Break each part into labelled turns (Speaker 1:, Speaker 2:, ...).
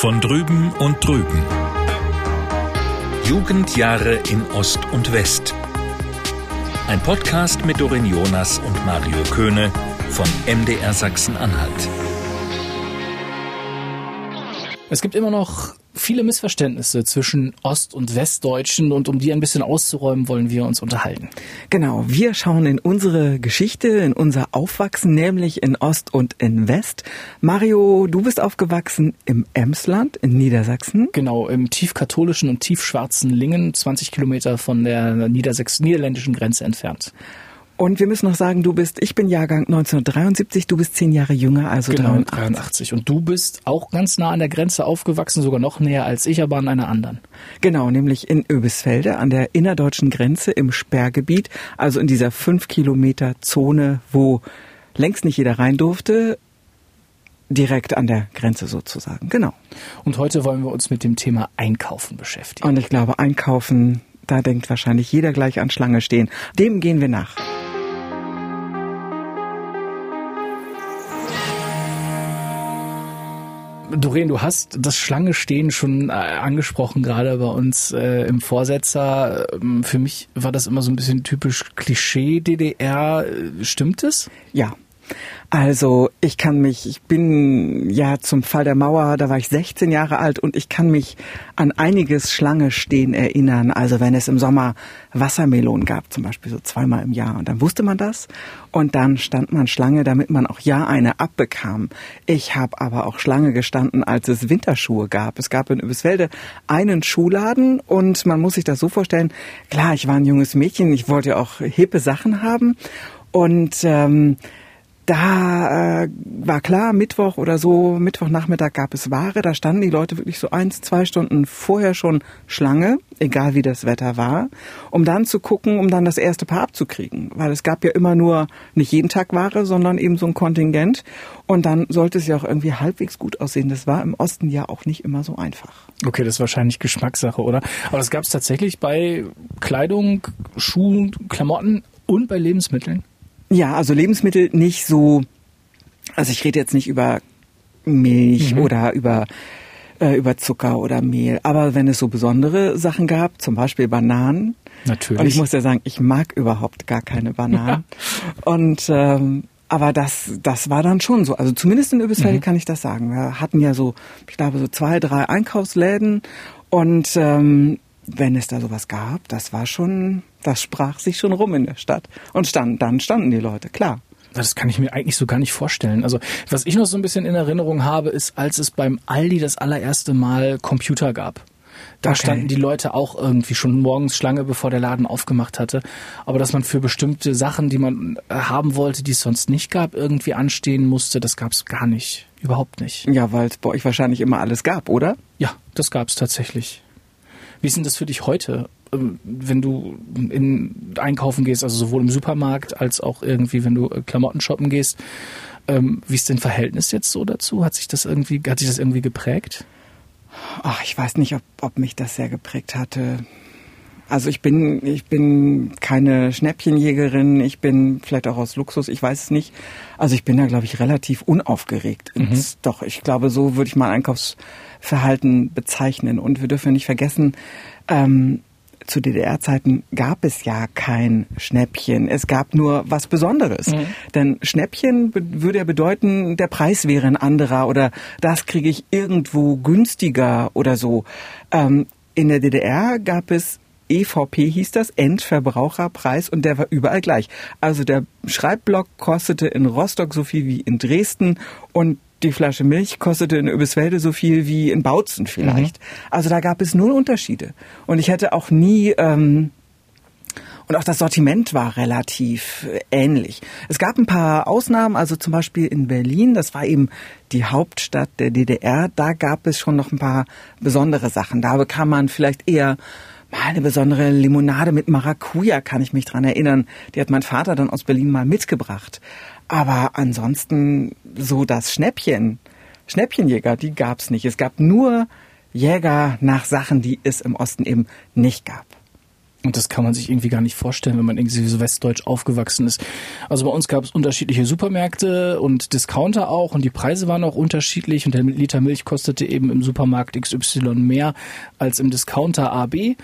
Speaker 1: Von drüben und drüben. Jugendjahre in Ost und West. Ein Podcast mit Dorin Jonas und Mario Köhne von MDR Sachsen-Anhalt.
Speaker 2: Es gibt immer noch viele Missverständnisse zwischen Ost- und Westdeutschen und um die ein bisschen auszuräumen, wollen wir uns unterhalten.
Speaker 3: Genau, wir schauen in unsere Geschichte, in unser Aufwachsen, nämlich in Ost und in West. Mario, du bist aufgewachsen im Emsland in Niedersachsen.
Speaker 2: Genau, im tiefkatholischen und tiefschwarzen Lingen, 20 Kilometer von der Niedersachs niederländischen Grenze entfernt.
Speaker 3: Und wir müssen noch sagen, du bist, ich bin Jahrgang 1973, du bist zehn Jahre jünger, also
Speaker 2: genau,
Speaker 3: 83.
Speaker 2: 83. Und du bist auch ganz nah an der Grenze aufgewachsen, sogar noch näher als ich, aber an einer anderen.
Speaker 3: Genau, nämlich in Öbisfelde an der innerdeutschen Grenze im Sperrgebiet, also in dieser fünf Kilometer Zone, wo längst nicht jeder rein durfte, direkt an der Grenze sozusagen. Genau.
Speaker 2: Und heute wollen wir uns mit dem Thema Einkaufen beschäftigen.
Speaker 3: Und ich glaube, Einkaufen, da denkt wahrscheinlich jeder gleich an Schlange stehen. Dem gehen wir nach.
Speaker 2: Doreen, du hast das Schlange stehen schon äh, angesprochen, gerade bei uns äh, im Vorsetzer. Ähm, Für mich war das immer so ein bisschen typisch Klischee DDR. Äh, Stimmt es?
Speaker 3: Ja. Also ich kann mich, ich bin ja zum Fall der Mauer, da war ich 16 Jahre alt und ich kann mich an einiges Schlange stehen erinnern. Also wenn es im Sommer Wassermelonen gab, zum Beispiel so zweimal im Jahr und dann wusste man das und dann stand man Schlange, damit man auch ja eine abbekam. Ich habe aber auch Schlange gestanden, als es Winterschuhe gab. Es gab in Übisfelde einen Schuhladen und man muss sich das so vorstellen, klar, ich war ein junges Mädchen, ich wollte ja auch hippe Sachen haben und ähm, da äh, war klar, Mittwoch oder so, Mittwochnachmittag gab es Ware, da standen die Leute wirklich so eins, zwei Stunden vorher schon Schlange, egal wie das Wetter war, um dann zu gucken, um dann das erste Paar abzukriegen. Weil es gab ja immer nur nicht jeden Tag Ware, sondern eben so ein Kontingent. Und dann sollte es ja auch irgendwie halbwegs gut aussehen. Das war im Osten ja auch nicht immer so einfach.
Speaker 2: Okay, das ist wahrscheinlich Geschmackssache, oder? Aber das gab es tatsächlich bei Kleidung, Schuhen, Klamotten und bei Lebensmitteln?
Speaker 3: Ja, also Lebensmittel nicht so, also ich rede jetzt nicht über Milch
Speaker 2: Mhm.
Speaker 3: oder über, äh, über Zucker oder Mehl, aber wenn es so besondere Sachen gab, zum Beispiel Bananen,
Speaker 2: Natürlich.
Speaker 3: und ich muss ja sagen, ich mag überhaupt gar keine Bananen. Und ähm, aber das, das war dann schon so. Also zumindest in Übelsfelde kann ich das sagen. Wir hatten ja so, ich glaube, so zwei, drei Einkaufsläden und ähm, wenn es da sowas gab, das war schon, das sprach sich schon rum in der Stadt. Und stand, dann standen die Leute, klar.
Speaker 2: Das kann ich mir eigentlich so gar nicht vorstellen. Also was ich noch so ein bisschen in Erinnerung habe, ist, als es beim Aldi das allererste Mal Computer gab. Da
Speaker 3: Okay.
Speaker 2: standen die Leute auch irgendwie schon morgens Schlange, bevor der Laden aufgemacht hatte. Aber dass man für bestimmte Sachen, die man äh, haben wollte, die es sonst nicht gab, irgendwie anstehen musste, das gab es gar nicht. Überhaupt nicht.
Speaker 3: Ja, weil es bei euch wahrscheinlich immer alles gab, oder?
Speaker 2: Ja, das gab es tatsächlich. Wie ist denn das für dich heute, ähm, wenn du in einkaufen gehst, also sowohl im Supermarkt als auch irgendwie, wenn du äh, Klamotten shoppen gehst? Ähm, Wie ist dein Verhältnis jetzt so dazu? Hat sich das irgendwie, hat sich das irgendwie geprägt?
Speaker 3: Ach, ich weiß nicht, ob, ob mich das sehr geprägt hatte. Also ich bin, ich bin keine Schnäppchenjägerin, ich bin vielleicht auch aus Luxus, ich weiß es nicht. Also ich bin da, glaube ich, relativ unaufgeregt. ins- Doch, ich glaube, so würde ich mein Einkaufsverhalten bezeichnen. Und wir dürfen nicht vergessen, ähm, zu DDR-Zeiten gab es ja kein Schnäppchen. Es gab nur was Besonderes. Denn Schnäppchen würde ja bedeuten, der Preis wäre ein anderer oder das kriege ich irgendwo günstiger oder so. Ähm, in der DDR gab es EVP hieß das, Endverbraucherpreis, und der war überall gleich. Also der Schreibblock kostete in Rostock so viel wie in Dresden und die Flasche Milch kostete in Öbisfelde so viel wie in Bautzen vielleicht. Also da gab es null Unterschiede. Und ich hätte auch nie ähm, und auch das Sortiment war relativ äh, ähnlich. Es gab ein paar Ausnahmen, also zum Beispiel in Berlin, das war eben die Hauptstadt der DDR, da gab es schon noch ein paar besondere Sachen. Da bekam man vielleicht eher mal eine besondere Limonade mit Maracuja, kann ich mich dran erinnern. Die hat mein Vater dann aus Berlin mal mitgebracht. Aber ansonsten so das Schnäppchen, Schnäppchenjäger, die gab's nicht. Es gab nur Jäger nach Sachen, die es im Osten eben nicht gab.
Speaker 2: Und das kann man sich irgendwie gar nicht vorstellen, wenn man irgendwie so westdeutsch aufgewachsen ist. Also bei uns gab es unterschiedliche Supermärkte und Discounter auch und die Preise waren auch unterschiedlich und der Liter Milch kostete eben im Supermarkt XY mehr als im Discounter AB.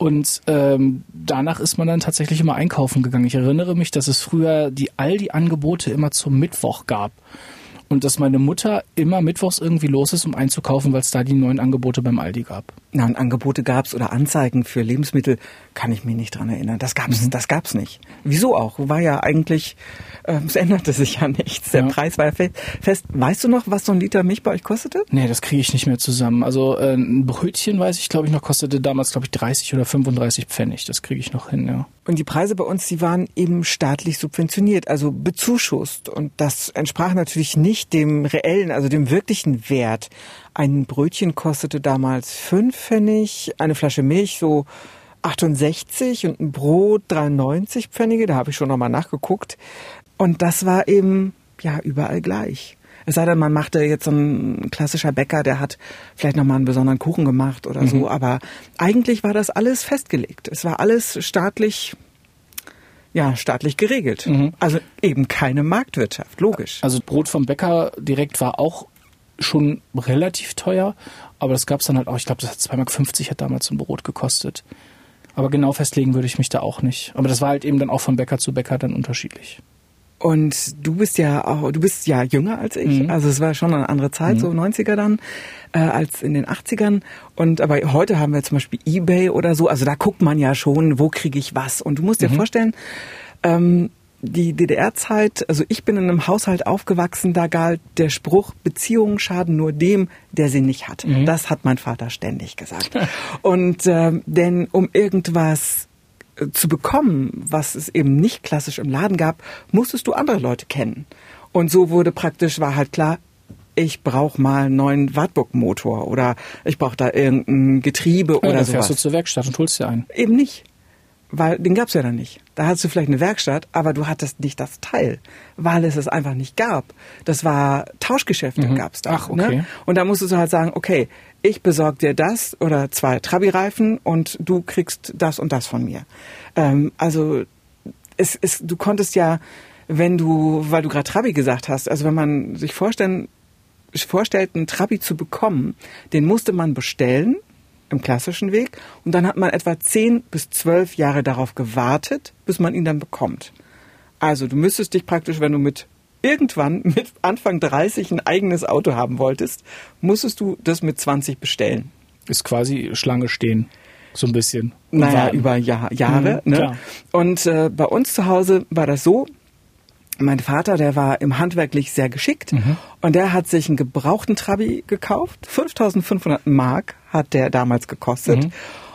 Speaker 2: Und ähm, danach ist man dann tatsächlich immer einkaufen gegangen. Ich erinnere mich, dass es früher die Aldi-Angebote immer zum Mittwoch gab und dass meine Mutter immer mittwochs irgendwie los ist, um einzukaufen, weil es da die neuen Angebote beim Aldi gab.
Speaker 3: Na, und Angebote gab's oder Anzeigen für Lebensmittel, kann ich mich nicht dran erinnern. Das gab's, mhm. das gab's nicht. Wieso auch? War ja eigentlich, äh, es änderte sich ja nichts. Der ja. Preis war ja fest. Weißt du noch, was so ein Liter Milch bei euch kostete?
Speaker 2: Nee, das kriege ich nicht mehr zusammen. Also äh, ein Brötchen, weiß ich, glaube ich, noch kostete damals, glaube ich, 30 oder 35 Pfennig. Das kriege ich noch hin, ja.
Speaker 3: Und die Preise bei uns, die waren eben staatlich subventioniert, also bezuschusst. Und das entsprach natürlich nicht dem reellen, also dem wirklichen Wert. Ein Brötchen kostete damals fünf Pfennig, eine Flasche Milch so 68 und ein Brot 93 Pfennige, da habe ich schon nochmal nachgeguckt. Und das war eben, ja, überall gleich. Es sei denn, man machte jetzt so ein klassischer Bäcker, der hat vielleicht nochmal einen besonderen Kuchen gemacht oder mhm. so, aber eigentlich war das alles festgelegt. Es war alles staatlich ja, staatlich geregelt. Mhm. Also eben keine Marktwirtschaft, logisch.
Speaker 2: Also Brot vom Bäcker direkt war auch schon relativ teuer, aber das gab es dann halt auch, ich glaube, das hat 2,50 Mark hat damals ein Brot gekostet. Aber genau festlegen würde ich mich da auch nicht. Aber das war halt eben dann auch von Bäcker zu Bäcker dann unterschiedlich.
Speaker 3: Und du bist ja auch, du bist ja jünger als ich. Mhm. Also es war schon eine andere Zeit, mhm. so 90er dann, äh, als in den 80ern. Und aber heute haben wir zum Beispiel Ebay oder so. Also da guckt man ja schon, wo kriege ich was. Und du musst dir mhm. vorstellen, ähm, die DDR-Zeit, also ich bin in einem Haushalt aufgewachsen, da galt der Spruch, Beziehungen schaden nur dem, der sie nicht hat. Mhm. Das hat mein Vater ständig gesagt. Und äh, denn um irgendwas zu bekommen, was es eben nicht klassisch im Laden gab, musstest du andere Leute kennen. Und so wurde praktisch, war halt klar, ich brauche mal einen neuen Wartburg-Motor oder ich brauche da irgendein Getriebe ja, oder
Speaker 2: dann
Speaker 3: sowas.
Speaker 2: fährst du zur Werkstatt und holst dir einen.
Speaker 3: Eben nicht. Weil den gab's ja dann nicht. Da hattest du vielleicht eine Werkstatt, aber du hattest nicht das Teil, weil es es einfach nicht gab. Das war Tauschgeschäfte mhm. gab's da.
Speaker 2: Ach, ne? okay.
Speaker 3: Ne? Und da musstest du halt sagen, okay, ich besorge dir das oder zwei Trabi-Reifen und du kriegst das und das von mir. Ähm, also es, es, du konntest ja, wenn du, weil du gerade Trabi gesagt hast, also wenn man sich vorstellen, vorstellt, einen Trabi zu bekommen, den musste man bestellen im klassischen Weg und dann hat man etwa zehn bis zwölf Jahre darauf gewartet, bis man ihn dann bekommt. Also du müsstest dich praktisch, wenn du mit irgendwann mit Anfang 30 ein eigenes Auto haben wolltest, musstest du das mit 20 bestellen.
Speaker 2: Ist quasi Schlange stehen. So ein bisschen.
Speaker 3: Naja, über Jahr, Jahre. Mhm, ne? Und äh, bei uns zu Hause war das so, mein Vater, der war im handwerklich sehr geschickt mhm. und der hat sich einen gebrauchten Trabi gekauft. 5500 Mark hat der damals gekostet. Mhm.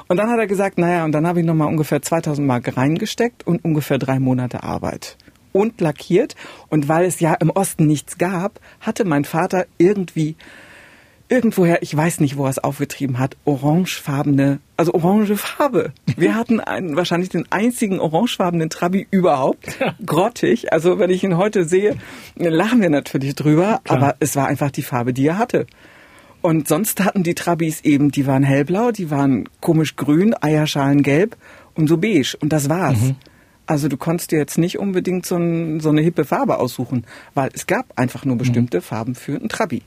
Speaker 3: Und dann hat er gesagt, naja, und dann habe ich nochmal ungefähr 2000 Mark reingesteckt und ungefähr drei Monate Arbeit und lackiert. Und weil es ja im Osten nichts gab, hatte mein Vater irgendwie irgendwoher, ich weiß nicht, wo er es aufgetrieben hat, orangefarbene, also orange Farbe. Wir hatten einen, wahrscheinlich den einzigen orangefarbenen Trabi überhaupt. Grottig. Also wenn ich ihn heute sehe, lachen wir natürlich drüber, Klar. aber es war einfach die Farbe, die er hatte. Und sonst hatten die Trabis eben, die waren hellblau, die waren komisch grün, Eierschalengelb und so beige. Und das war's. Mhm. Also du konntest dir jetzt nicht unbedingt so, ein, so, eine hippe Farbe aussuchen, weil es gab einfach nur bestimmte mhm. Farben für einen Trabi.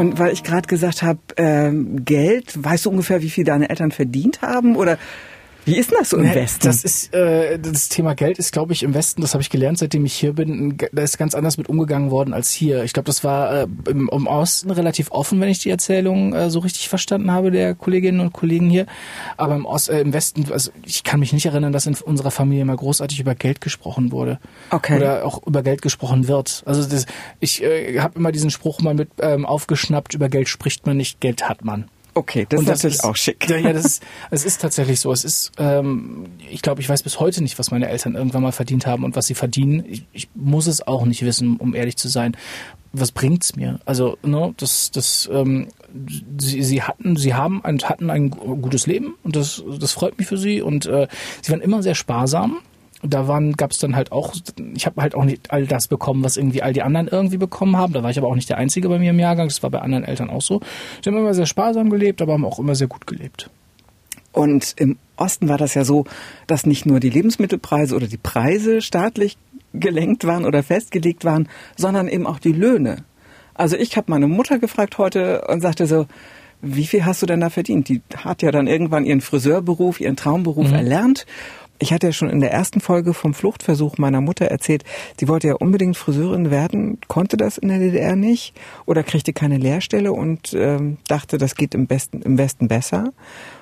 Speaker 3: Und weil ich gerade gesagt habe, äh, Geld, weißt du ungefähr, wie viel deine Eltern verdient haben? Oder wie ist denn das so im Westen?
Speaker 2: Das ist äh, das Thema Geld ist, glaube ich, im Westen. Das habe ich gelernt, seitdem ich hier bin. Da ist ganz anders mit umgegangen worden als hier. Ich glaube, das war äh, im, im, Osten relativ offen, wenn ich die Erzählung äh, so richtig verstanden habe der Kolleginnen und Kollegen hier. Aber im, Ost, äh, im Westen, also ich kann mich nicht erinnern, dass in unserer Familie mal großartig über Geld gesprochen wurde.
Speaker 3: Okay.
Speaker 2: Oder auch über Geld gesprochen wird. Also das, ich äh, habe immer diesen Spruch mal mit ähm, aufgeschnappt: Über Geld spricht man nicht, Geld hat man.
Speaker 3: Okay, das, und das ist natürlich auch schick.
Speaker 2: Ja, ja, das ist, es ist tatsächlich so. Es ist, ähm, ich glaube, ich weiß bis heute nicht, was meine Eltern irgendwann mal verdient haben und was sie verdienen. Ich, ich muss es auch nicht wissen, um ehrlich zu sein. Was bringt's mir? Also, ne, das, das, ähm, sie, sie hatten, sie haben ein, hatten ein gutes Leben und das, das freut mich für sie und äh, sie waren immer sehr sparsam da waren, gab es dann halt auch, ich habe halt auch nicht all das bekommen, was irgendwie all die anderen irgendwie bekommen haben. Da war ich aber auch nicht der Einzige bei mir im Jahrgang. Das war bei anderen Eltern auch so. Sie haben immer sehr sparsam gelebt, aber haben auch immer sehr gut gelebt.
Speaker 3: Und im Osten war das ja so, dass nicht nur die Lebensmittelpreise oder die Preise staatlich gelenkt waren oder festgelegt waren, sondern eben auch die Löhne. Also ich habe meine Mutter gefragt heute und sagte so, wie viel hast du denn da verdient? Die hat ja dann irgendwann ihren Friseurberuf, ihren Traumberuf mhm. erlernt. Ich hatte ja schon in der ersten Folge vom Fluchtversuch meiner Mutter erzählt, sie wollte ja unbedingt Friseurin werden, konnte das in der DDR nicht oder kriegte keine Lehrstelle und ähm, dachte, das geht im, Besten, im Westen besser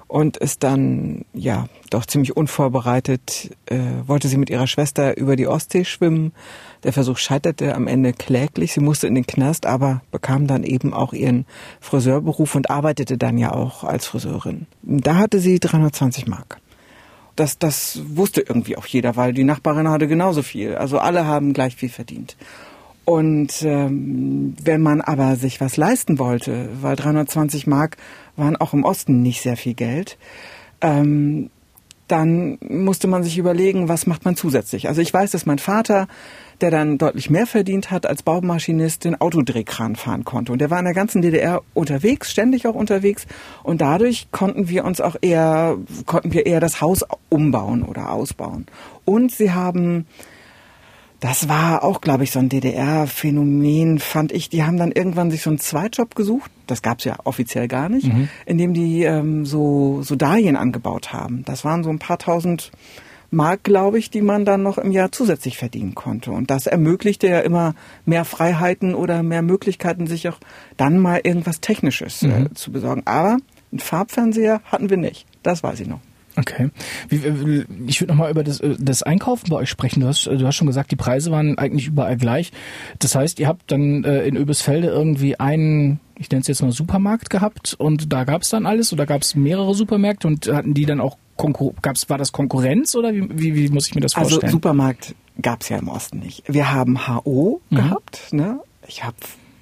Speaker 3: und ist dann ja doch ziemlich unvorbereitet, äh, wollte sie mit ihrer Schwester über die Ostsee schwimmen. Der Versuch scheiterte am Ende kläglich. Sie musste in den Knast, aber bekam dann eben auch ihren Friseurberuf und arbeitete dann ja auch als Friseurin. Da hatte sie 320 Mark. Das, das wusste irgendwie auch jeder, weil die Nachbarin hatte genauso viel. Also alle haben gleich viel verdient. Und ähm, wenn man aber sich was leisten wollte, weil 320 Mark waren auch im Osten nicht sehr viel Geld, ähm, dann musste man sich überlegen, was macht man zusätzlich. Also ich weiß, dass mein Vater, der dann deutlich mehr verdient hat als Baumaschinist, den Autodrehkran fahren konnte. Und der war in der ganzen DDR unterwegs, ständig auch unterwegs. Und dadurch konnten wir uns auch eher, konnten wir eher das Haus umbauen oder ausbauen. Und sie haben das war auch, glaube ich, so ein DDR-Phänomen, fand ich. Die haben dann irgendwann sich so einen Zweitjob gesucht, das gab's ja offiziell gar nicht, mhm. in dem die ähm, so, so Dahlien angebaut haben. Das waren so ein paar tausend Mark, glaube ich, die man dann noch im Jahr zusätzlich verdienen konnte. Und das ermöglichte ja immer mehr Freiheiten oder mehr Möglichkeiten, sich auch dann mal irgendwas Technisches äh, mhm. äh, zu besorgen. Aber einen Farbfernseher hatten wir nicht. Das weiß ich noch.
Speaker 2: Okay. Wie, ich würde nochmal über das, äh, das Einkaufen bei euch sprechen. Du hast, du hast schon gesagt, die Preise waren eigentlich überall gleich. Das heißt, ihr habt dann äh, in Öbisfelde irgendwie einen, ich nenne es jetzt mal Supermarkt gehabt und da gab es dann alles oder gab es mehrere Supermärkte und hatten die dann auch gab's, war das Konkurrenz oder wie, wie, wie muss ich mir das also vorstellen?
Speaker 3: Also Supermarkt gab es ja im Osten nicht. Wir haben HO mhm. gehabt, ne? Ich habe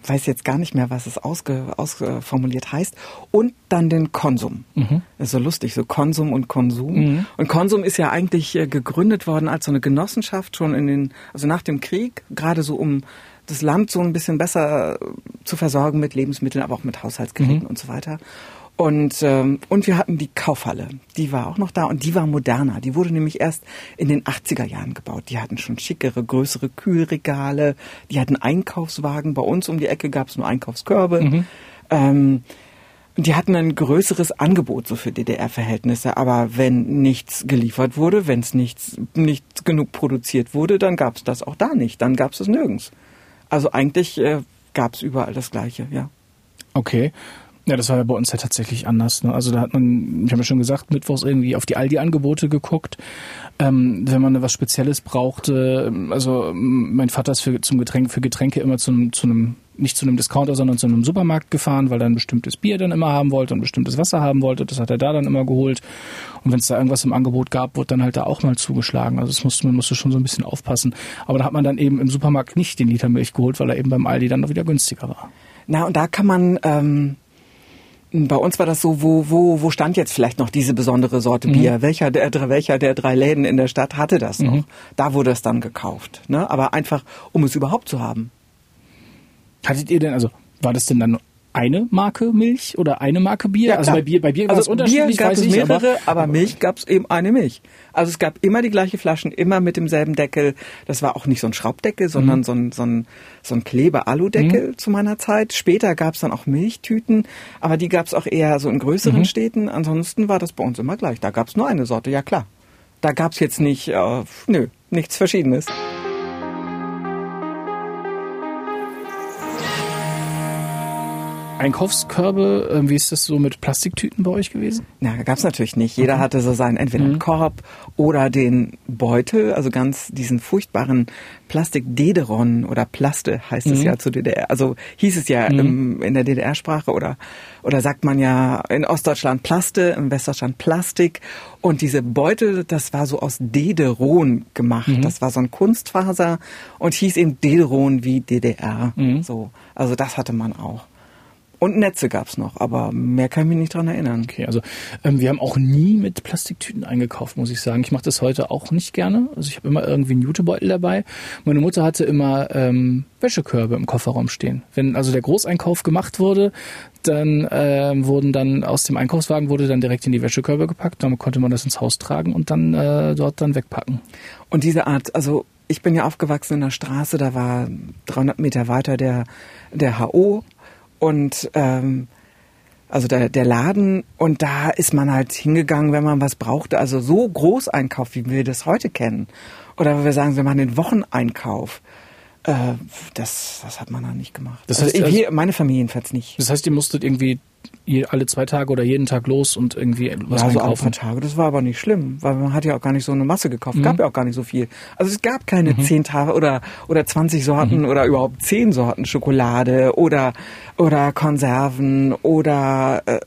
Speaker 3: weiß jetzt gar nicht mehr, was es ausge, ausformuliert heißt. Und dann den Konsum. Mhm. Das ist so lustig, so Konsum und Konsum. Mhm. Und Konsum ist ja eigentlich äh, gegründet worden als so eine Genossenschaft schon in den, also nach dem Krieg, gerade so um das Land so ein bisschen besser zu versorgen mit Lebensmitteln, aber auch mit Haushaltsgeräten mhm. und so weiter. Und, ähm, und wir hatten die Kaufhalle, die war auch noch da und die war moderner. Die wurde nämlich erst in den 80er Jahren gebaut. Die hatten schon schickere, größere Kühlregale, die hatten Einkaufswagen. Bei uns um die Ecke gab es nur Einkaufskörbe. Mhm. Ähm, die hatten ein größeres Angebot so für DDR-Verhältnisse, aber wenn nichts geliefert wurde, wenn es nichts nicht genug produziert wurde, dann gab es das auch da nicht. Dann gab es es nirgends. Also eigentlich äh, gab es überall das Gleiche, ja.
Speaker 2: Okay. Ja, das war ja bei uns ja tatsächlich anders. Ne? Also da hat man, ich habe ja schon gesagt, mittwochs irgendwie auf die Aldi-Angebote geguckt. Ähm, wenn man was Spezielles brauchte, also mein Vater ist für, zum Getränk, für Getränke immer zum, zu einem, nicht zu einem Discounter, sondern zu einem Supermarkt gefahren, weil er ein bestimmtes Bier dann immer haben wollte und ein bestimmtes Wasser haben wollte. Das hat er da dann immer geholt. Und wenn es da irgendwas im Angebot gab, wurde dann halt da auch mal zugeschlagen. Also das musste, man musste schon so ein bisschen aufpassen. Aber da hat man dann eben im Supermarkt nicht den Liter Milch geholt, weil er eben beim Aldi dann noch wieder günstiger war.
Speaker 3: Na, und da kann man ähm, bei uns war das so, wo, wo, wo stand jetzt vielleicht noch diese besondere Sorte mhm. Bier? Welcher der, welcher der drei Läden in der Stadt hatte das noch? Mhm. Da wurde es dann gekauft. Ne? Aber einfach, um es überhaupt zu haben.
Speaker 2: Hattet ihr denn, also war das denn dann eine Marke Milch oder eine Marke Bier?
Speaker 3: Ja, also bei Bier, bei Bier war also es unterschiedlich. Bier gab es mehrere, aber, aber, Milch gab es eben eine Milch. Also es gab immer die gleiche Flaschen, immer mit demselben Deckel. Das war auch nicht so ein Schraubdeckel, sondern mhm. so ein, so ein, so ein Kleber-Aludeckel mhm. zu meiner Zeit. Später gab es dann auch Milchtüten, aber die gab es auch eher so in größeren mhm. Städten. Ansonsten war das bei uns immer gleich. Da gab es nur eine Sorte, ja klar. Da gab es jetzt nicht, äh, nö, nichts Verschiedenes.
Speaker 2: Einkaufskörbe, ähm, wie ist das so mit Plastiktüten bei euch gewesen?
Speaker 3: Na, gab es natürlich nicht. Jeder okay. hatte so seinen entweder mhm. Korb oder den Beutel, also ganz diesen furchtbaren Plastik-Dederon oder Plaste heißt es mhm. ja zu DDR. Also hieß es ja mhm. im, in der DDR-Sprache oder oder sagt man ja in Ostdeutschland Plaste, in Westdeutschland Plastik. Und diese Beutel, das war so aus Dederon gemacht. Mhm. Das war so ein Kunstfaser und hieß eben Dederon wie DDR. Mhm. So, also das hatte man auch. Und Netze gab's noch, aber mehr kann ich mich nicht dran erinnern.
Speaker 2: Okay, also ähm, wir haben auch nie mit Plastiktüten eingekauft, muss ich sagen. Ich mache das heute auch nicht gerne. Also ich habe immer irgendwie einen Jutebeutel dabei. Meine Mutter hatte immer ähm, Wäschekörbe im Kofferraum stehen. Wenn also der Großeinkauf gemacht wurde, dann ähm, wurden dann aus dem Einkaufswagen wurde dann direkt in die Wäschekörbe gepackt. Damit konnte man das ins Haus tragen und dann äh, dort dann wegpacken.
Speaker 3: Und diese Art, also ich bin ja aufgewachsen in der Straße, da war 300 Meter weiter der, der HO und ähm, also der, der Laden und da ist man halt hingegangen, wenn man was brauchte. Also so Großeinkauf, wie wir das heute kennen. Oder wir sagen, wir machen den Wocheneinkauf. Äh, das, das hat man dann nicht gemacht.
Speaker 2: Das
Speaker 3: also
Speaker 2: heißt, also-
Speaker 3: wir, meine Familie jedenfalls nicht.
Speaker 2: Das heißt, ihr musstet irgendwie alle zwei Tage oder jeden Tag los und irgendwie was
Speaker 3: ja, so alle paar Tage. Das war aber nicht schlimm, weil man hat ja auch gar nicht so eine Masse gekauft.
Speaker 2: Mhm.
Speaker 3: Gab ja auch gar nicht so viel. Also es gab keine zehn Tage oder oder 20 Sorten
Speaker 2: Mhm.
Speaker 3: oder überhaupt zehn Sorten Schokolade oder oder Konserven oder äh,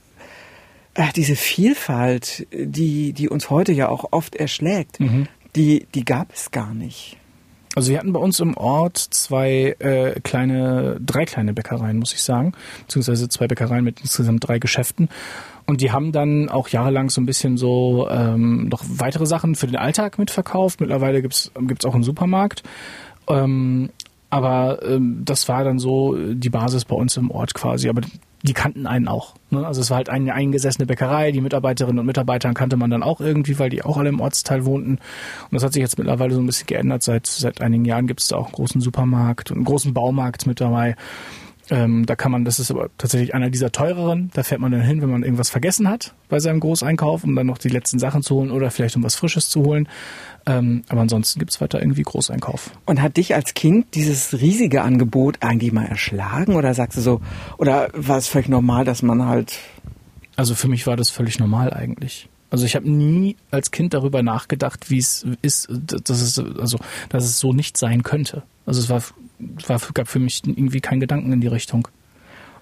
Speaker 3: äh, diese Vielfalt, die die uns heute ja auch oft erschlägt.
Speaker 2: Mhm.
Speaker 3: Die die gab es gar nicht.
Speaker 2: Also wir hatten bei uns im Ort zwei äh, kleine, drei kleine Bäckereien, muss ich sagen, beziehungsweise zwei Bäckereien mit insgesamt drei Geschäften. Und die haben dann auch jahrelang so ein bisschen so ähm, noch weitere Sachen für den Alltag mitverkauft. Mittlerweile gibt's gibt's auch einen Supermarkt. Ähm, aber ähm, das war dann so die Basis bei uns im Ort quasi. Aber die kannten einen auch. Ne? Also es war halt eine eingesessene Bäckerei. Die Mitarbeiterinnen und Mitarbeiter kannte man dann auch irgendwie, weil die auch alle im Ortsteil wohnten. Und das hat sich jetzt mittlerweile so ein bisschen geändert. Seit seit einigen Jahren gibt es da auch einen großen Supermarkt und einen großen Baumarkt mit dabei. Ähm, da kann man, das ist aber tatsächlich einer dieser teureren. Da fährt man dann hin, wenn man irgendwas vergessen hat bei seinem Großeinkauf, um dann noch die letzten Sachen zu holen oder vielleicht um was Frisches zu holen. Ähm, aber ansonsten gibt's weiter irgendwie Großeinkauf.
Speaker 3: Und hat dich als Kind dieses riesige Angebot eigentlich mal erschlagen oder sagst du so oder war es völlig normal, dass man halt
Speaker 2: Also für mich war das völlig normal eigentlich. Also ich habe nie als Kind darüber nachgedacht, wie es ist, dass es also dass es so nicht sein könnte. Also es war, war gab für mich irgendwie keinen Gedanken in die Richtung.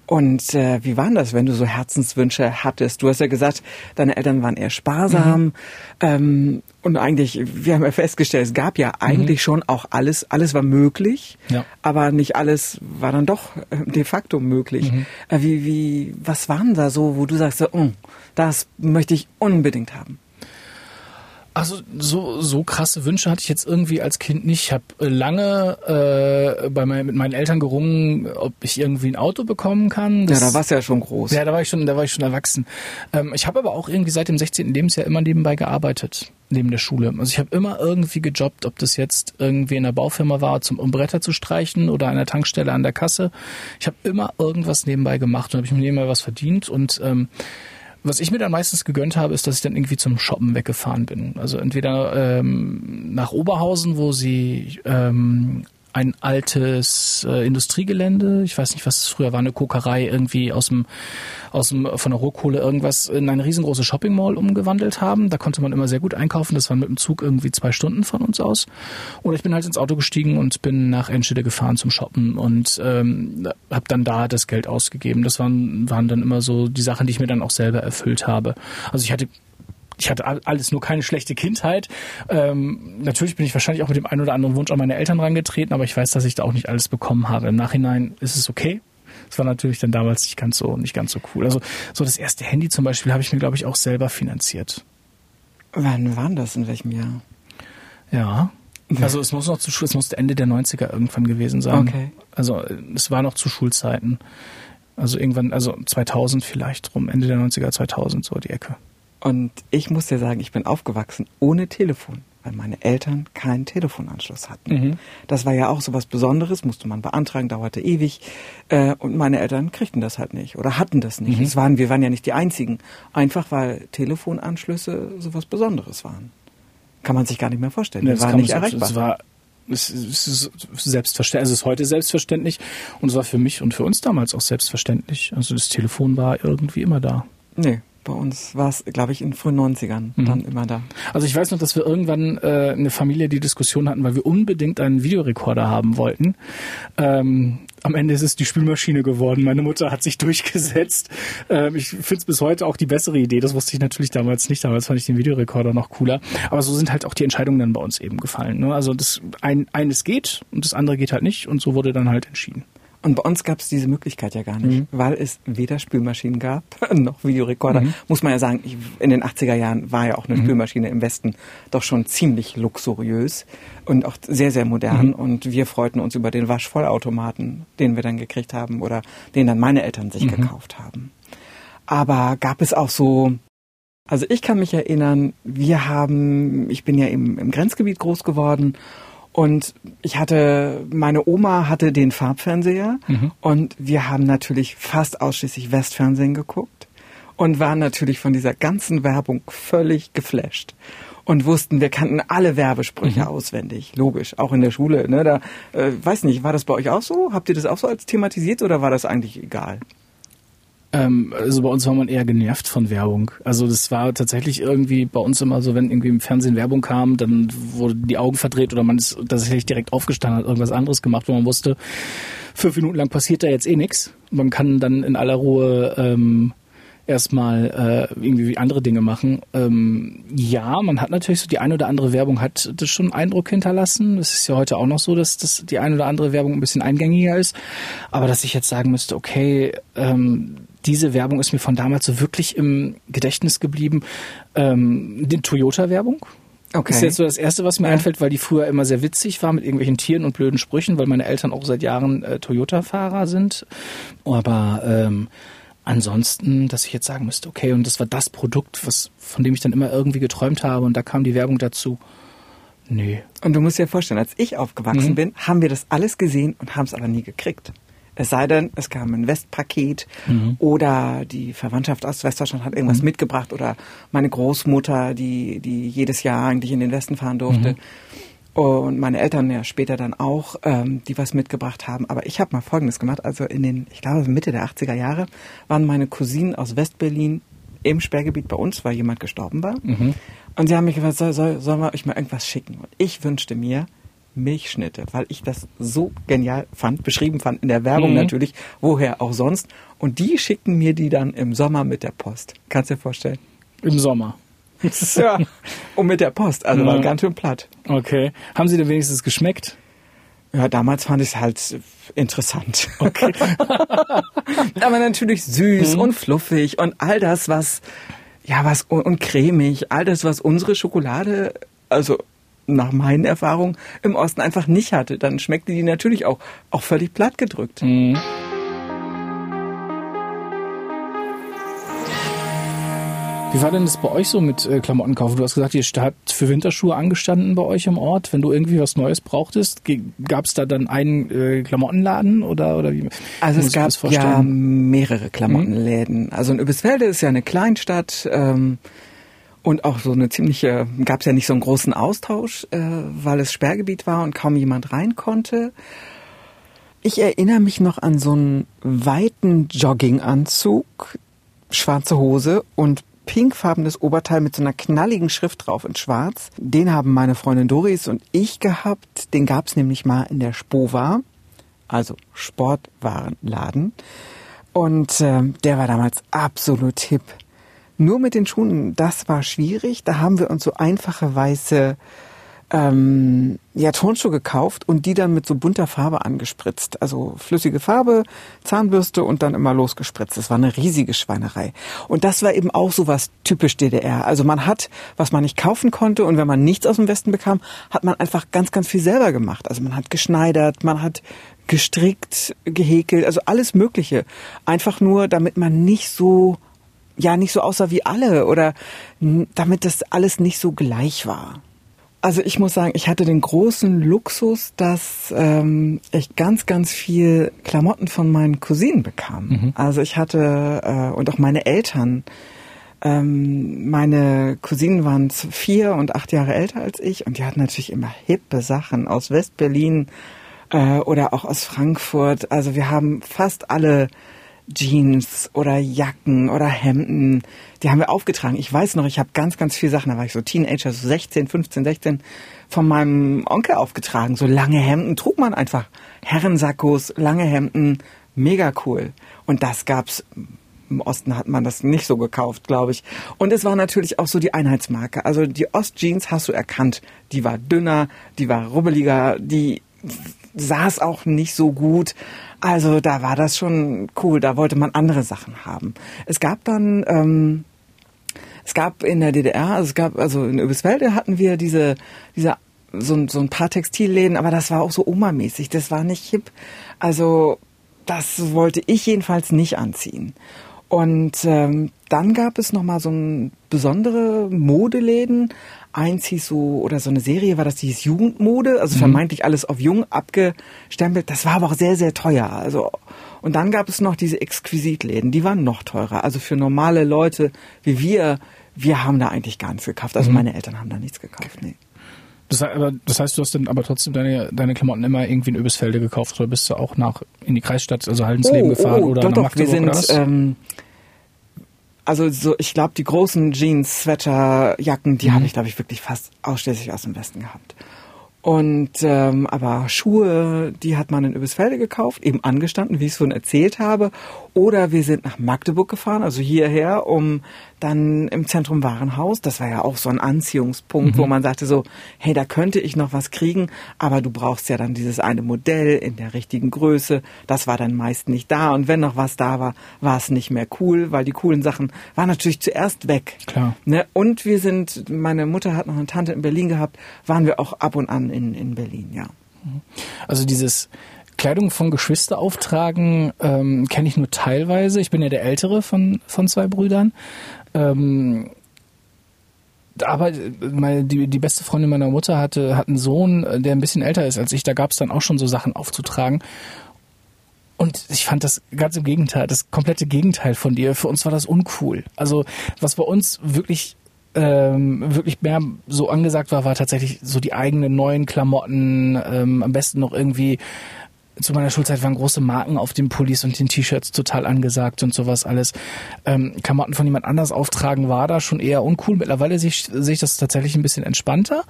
Speaker 3: Und äh, wie war denn das, wenn du so Herzenswünsche hattest? Du hast ja gesagt, deine Eltern waren eher sparsam. Ähm, und eigentlich, wir haben ja festgestellt, es gab ja eigentlich schon auch alles, alles war möglich,
Speaker 2: Ja.
Speaker 3: aber nicht alles war dann doch äh, de facto möglich. Äh, wie, wie, was waren da so, wo du sagst, oh, das möchte ich unbedingt haben?
Speaker 2: Also so, so krasse Wünsche hatte ich jetzt irgendwie als Kind nicht. Ich habe lange äh, bei mein, mit meinen Eltern gerungen, ob ich irgendwie ein Auto bekommen kann.
Speaker 3: ja, da warst du ja schon groß.
Speaker 2: Ja, da war ich schon, da war ich schon erwachsen. Ähm, ich habe aber auch irgendwie seit dem 16. Lebensjahr immer nebenbei gearbeitet, neben der Schule. Also ich habe immer irgendwie gejobbt, ob das jetzt irgendwie in der Baufirma war, zum um Bretter zu streichen oder an der Tankstelle an der Kasse. Ich habe immer irgendwas nebenbei gemacht und habe ich mir nebenbei was verdient und ähm, was ich mir dann meistens gegönnt habe, ist, dass ich dann irgendwie zum Shoppen weggefahren bin. Also entweder ähm, nach Oberhausen, wo sie ähm, ein altes äh, Industriegelände, ich weiß nicht, was es früher war, eine Kokerei irgendwie aus dem, aus dem von der Rohkohle irgendwas in eine riesengroße Shopping Mall umgewandelt haben. Da konnte man immer sehr gut einkaufen. Das waren mit dem Zug irgendwie zwei Stunden von uns aus. Oder ich bin halt ins Auto gestiegen und bin nach Enschede gefahren zum Shoppen und ähm, habe dann da das Geld ausgegeben. Das waren, waren dann immer so die Sachen, die ich mir dann auch selber erfüllt habe. Also ich hatte ich hatte all- alles nur keine schlechte Kindheit. Ähm, natürlich bin ich wahrscheinlich auch mit dem einen oder anderen Wunsch an meine Eltern rangetreten, aber ich weiß, dass ich da auch nicht alles bekommen habe. Im Nachhinein ist es okay. Es war natürlich dann damals nicht ganz so nicht ganz so cool. Also so das erste Handy zum Beispiel habe ich mir glaube ich auch selber finanziert.
Speaker 3: Wann war das? In welchem Jahr?
Speaker 2: Ja. Also es muss noch zu Schul- es musste Ende der 90er irgendwann gewesen sein.
Speaker 3: Okay.
Speaker 2: Also es war noch zu Schulzeiten. Also irgendwann, also 2000 vielleicht rum, Ende der 90er, 2000, so die Ecke.
Speaker 3: Und ich muss dir sagen, ich bin aufgewachsen ohne Telefon, weil meine Eltern keinen Telefonanschluss hatten.
Speaker 2: Mhm.
Speaker 3: Das war ja auch so was Besonderes, musste man beantragen, dauerte ewig. Äh, und meine Eltern kriegten das halt nicht oder hatten das nicht.
Speaker 2: Mhm.
Speaker 3: Es waren, wir waren ja nicht die Einzigen. Einfach weil Telefonanschlüsse so was Besonderes waren. Kann man sich gar nicht mehr vorstellen.
Speaker 2: Ja, das man
Speaker 3: nicht erreichbar.
Speaker 2: Es war es es ist selbstverständlich, es ist heute selbstverständlich und es war für mich und für uns damals auch selbstverständlich. Also das Telefon war irgendwie immer da.
Speaker 3: nee, bei uns war es, glaube ich, in frühen 90ern
Speaker 2: Mhm.
Speaker 3: dann immer da.
Speaker 2: Also ich weiß noch, dass wir irgendwann äh, eine Familie die Diskussion hatten, weil wir unbedingt einen Videorekorder haben wollten. Ähm, am Ende ist es die Spülmaschine geworden. Meine Mutter hat sich durchgesetzt. Ähm, ich finde es bis heute auch die bessere Idee. Das wusste ich natürlich damals nicht. Damals fand ich den Videorekorder noch cooler. Aber so sind halt auch die Entscheidungen dann bei uns eben gefallen. Ne? Also das ein, eines geht und das andere geht halt nicht. Und so wurde dann halt entschieden.
Speaker 3: Und bei uns gab es diese Möglichkeit ja gar nicht, mhm. weil es weder Spülmaschinen gab noch Videorekorder. Mhm. Muss man ja sagen, ich, in den 80er Jahren war ja auch eine mhm. Spülmaschine im Westen doch schon ziemlich luxuriös und auch sehr, sehr modern. Mhm. Und wir freuten uns über den Waschvollautomaten, den wir dann gekriegt haben oder den dann meine Eltern sich mhm. gekauft haben. Aber gab es auch so also ich kann mich erinnern, wir haben, ich bin ja im, im Grenzgebiet groß geworden und ich hatte, meine Oma hatte den Farbfernseher mhm. und wir haben natürlich fast ausschließlich Westfernsehen geguckt und waren natürlich von dieser ganzen Werbung völlig geflasht und wussten, wir kannten alle Werbesprüche mhm. auswendig. Logisch, auch in der Schule. Ne? Da, äh, weiß nicht, war das bei euch auch so? Habt ihr das auch so als thematisiert oder war das eigentlich egal?
Speaker 2: Ähm, also bei uns war man eher genervt von Werbung. Also das war tatsächlich irgendwie bei uns immer so, wenn irgendwie im Fernsehen Werbung kam, dann wurde die Augen verdreht oder man ist tatsächlich direkt aufgestanden, hat irgendwas anderes gemacht, wo man wusste, fünf Minuten lang passiert da jetzt eh nichts. Man kann dann in aller Ruhe ähm, erstmal äh, irgendwie andere Dinge machen. Ähm, ja, man hat natürlich so die eine oder andere Werbung hat das schon Eindruck hinterlassen. Es ist ja heute auch noch so, dass das die eine oder andere Werbung ein bisschen eingängiger ist. Aber dass ich jetzt sagen müsste, okay, ähm, diese Werbung ist mir von damals so wirklich im Gedächtnis geblieben. Ähm, die Toyota-Werbung. Okay. Das ist jetzt so das Erste, was mir ja. einfällt, weil die früher immer sehr witzig war mit irgendwelchen Tieren und blöden Sprüchen, weil meine Eltern auch seit Jahren äh, Toyota-Fahrer sind. Aber ähm, ansonsten, dass ich jetzt sagen müsste, okay, und das war das Produkt, was, von dem ich dann immer irgendwie geträumt habe und da kam die Werbung dazu. Nee.
Speaker 3: Und du musst dir vorstellen, als ich aufgewachsen mhm. bin, haben wir das alles gesehen und haben es aber nie gekriegt. Es sei denn, es kam ein Westpaket mhm. oder die Verwandtschaft aus Westdeutschland hat irgendwas mhm. mitgebracht oder meine Großmutter, die, die jedes Jahr eigentlich in den Westen fahren durfte. Und meine Eltern ja später dann auch, ähm, die was mitgebracht haben. Aber ich habe mal Folgendes gemacht. Also in den, ich glaube Mitte der 80er Jahre waren meine Cousinen aus Westberlin im Sperrgebiet bei uns, weil jemand gestorben war. Mhm. Und sie haben mich gefragt, soll, soll, sollen wir euch mal irgendwas schicken? Und ich wünschte mir Milchschnitte, weil ich das so genial fand, beschrieben fand, in der Werbung mhm. natürlich, woher auch sonst. Und die schickten mir die dann im Sommer mit der Post. Kannst du dir vorstellen?
Speaker 2: Im Sommer.
Speaker 3: Ja, und mit der Post, also ja. war ganz schön platt.
Speaker 2: Okay. Haben Sie denn wenigstens geschmeckt?
Speaker 3: Ja, damals fand ich es halt interessant. Okay. Aber natürlich süß mhm. und fluffig und all das, was, ja, was, und, cremig, all das, was unsere Schokolade, also nach meinen Erfahrungen, im Osten einfach nicht hatte. Dann schmeckte die natürlich auch, auch völlig platt gedrückt. Mhm.
Speaker 2: Wie war denn das bei euch so mit äh, Klamottenkaufen? Du hast gesagt, ihr habt für Winterschuhe angestanden bei euch im Ort. Wenn du irgendwie was Neues brauchtest, gab es da dann einen äh, Klamottenladen oder, oder wie?
Speaker 3: Also es gab ja mehrere Klamottenläden. Mhm. Also in Übisfelde ist ja eine Kleinstadt. Ähm, und auch so eine ziemliche, gab es ja nicht so einen großen Austausch, äh, weil es Sperrgebiet war und kaum jemand rein konnte. Ich erinnere mich noch an so einen weiten Jogginganzug, schwarze Hose und pinkfarbenes Oberteil mit so einer knalligen Schrift drauf in schwarz. Den haben meine Freundin Doris und ich gehabt. Den gab's nämlich mal in der Spova, also Sportwarenladen. Und äh, der war damals absolut hip. Nur mit den Schuhen, das war schwierig. Da haben wir uns so einfache weiße ähm, ja, Turnschuhe gekauft und die dann mit so bunter Farbe angespritzt. Also flüssige Farbe, Zahnbürste und dann immer losgespritzt. Das war eine riesige Schweinerei. Und das war eben auch so was typisch DDR. Also man hat, was man nicht kaufen konnte und wenn man nichts aus dem Westen bekam, hat man einfach ganz, ganz viel selber gemacht. Also man hat geschneidert, man hat gestrickt, gehäkelt, also alles Mögliche. Einfach nur, damit man nicht so ja nicht so aussah wie alle oder damit das alles nicht so gleich war. Also ich muss sagen, ich hatte den großen Luxus, dass ähm, ich ganz, ganz viel Klamotten von meinen Cousinen bekam. Mhm. Also ich hatte äh, und auch meine Eltern. Ähm, meine Cousinen waren vier und acht Jahre älter als ich und die hatten natürlich immer hippe Sachen aus Westberlin äh, oder auch aus Frankfurt. Also wir haben fast alle Jeans oder Jacken oder Hemden, die haben wir aufgetragen. Ich weiß noch, ich habe ganz, ganz viele Sachen, da war ich so Teenager, so 16, 15, 16, von meinem Onkel aufgetragen. So lange Hemden trug man einfach. Herrensackos, lange Hemden, mega cool. Und das gab's im Osten hat man das nicht so gekauft, glaube ich. Und es war natürlich auch so die Einheitsmarke. Also die Ostjeans hast du erkannt. Die war dünner, die war rubbeliger, die saß auch nicht so gut. Also da war das schon cool. Da wollte man andere Sachen haben. Es gab dann ähm, es gab in der DDR, also es gab, also in Öbiswelde hatten wir diese, diese so, so ein paar Textilläden, aber das war auch so Oma-mäßig, das war nicht hip. Also das wollte ich jedenfalls nicht anziehen. Und ähm, dann gab es nochmal so ein besondere Modeläden. Eins hieß so, oder so eine Serie war das, die hieß Jugendmode, also mhm. vermeintlich alles auf jung abgestempelt. Das war aber auch sehr, sehr teuer. Also, und dann gab es noch diese Exquisitläden, die waren noch teurer. Also für normale Leute wie wir, wir haben da eigentlich gar nichts gekauft. Also mhm. meine Eltern haben da nichts gekauft, nee.
Speaker 2: Das, heißt, du hast dann aber trotzdem deine, deine Klamotten immer irgendwie in Öbisfelde gekauft oder bist du auch nach in die Kreisstadt, also Haldensleben oh, gefahren oh, oder
Speaker 3: doch,
Speaker 2: nach
Speaker 3: doch, wir sind, ähm, also so, ich glaube, die großen Jeans, Sweater, Jacken, die mhm. habe ich, glaube ich, wirklich fast ausschließlich aus dem Westen gehabt. Und ähm, aber Schuhe, die hat man in Übelsfelde gekauft, eben angestanden, wie ich es vorhin erzählt habe. Oder wir sind nach Magdeburg gefahren, also hierher, um dann im Zentrum Warenhaus, das war ja auch so ein Anziehungspunkt, mhm. wo man sagte so, hey, da könnte ich noch was kriegen, aber du brauchst ja dann dieses eine Modell in der richtigen Größe. Das war dann meist nicht da und wenn noch was da war, war es nicht mehr cool, weil die coolen Sachen waren natürlich zuerst weg.
Speaker 2: Klar.
Speaker 3: Ne? Und wir sind, meine Mutter hat noch eine Tante in Berlin gehabt, waren wir auch ab und an in, in Berlin, ja.
Speaker 2: Also dieses Kleidung von Geschwister auftragen ähm, kenne ich nur teilweise. Ich bin ja der ältere von, von zwei Brüdern. Ähm, aber meine, die, die beste Freundin meiner Mutter hatte, hat einen Sohn, der ein bisschen älter ist als ich. Da gab es dann auch schon so Sachen aufzutragen. Und ich fand das ganz im Gegenteil, das komplette Gegenteil von dir. Für uns war das uncool. Also was bei uns wirklich ähm, wirklich mehr so angesagt war, war tatsächlich so die eigenen neuen Klamotten, ähm, am besten noch irgendwie zu meiner Schulzeit waren große Marken auf den Pullis und den T-Shirts total angesagt und sowas alles. Ähm, Klamotten von jemand anders auftragen war da schon eher uncool. Mittlerweile sehe ich, sehe ich das tatsächlich ein bisschen entspannter,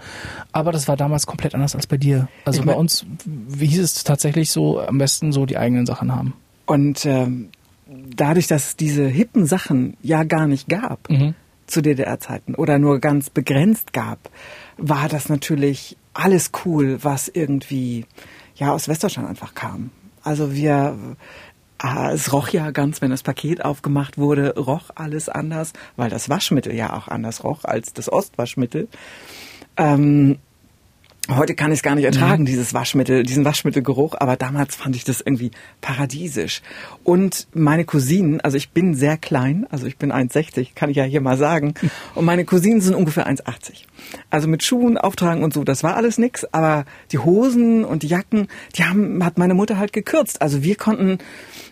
Speaker 2: aber das war damals komplett anders als bei dir. Also ich bei uns wie hieß es tatsächlich so, am besten so die eigenen Sachen haben.
Speaker 3: Und ähm, dadurch, dass es diese hippen Sachen ja gar nicht gab mhm. zu DDR-Zeiten oder nur ganz begrenzt gab, war das natürlich alles cool, was irgendwie ja aus Westdeutschland einfach kam. Also wir äh, es roch ja ganz, wenn das Paket aufgemacht wurde, roch alles anders, weil das Waschmittel ja auch anders roch als das Ostwaschmittel. Ähm, Heute kann ich es gar nicht ertragen, mhm. dieses Waschmittel, diesen Waschmittelgeruch, aber damals fand ich das irgendwie paradiesisch. Und meine Cousinen, also ich bin sehr klein, also ich bin 1,60, kann ich ja hier mal sagen, und meine Cousinen sind ungefähr 1,80. Also mit Schuhen auftragen und so, das war alles nix, aber die Hosen und die Jacken, die haben, hat meine Mutter halt gekürzt. Also wir konnten,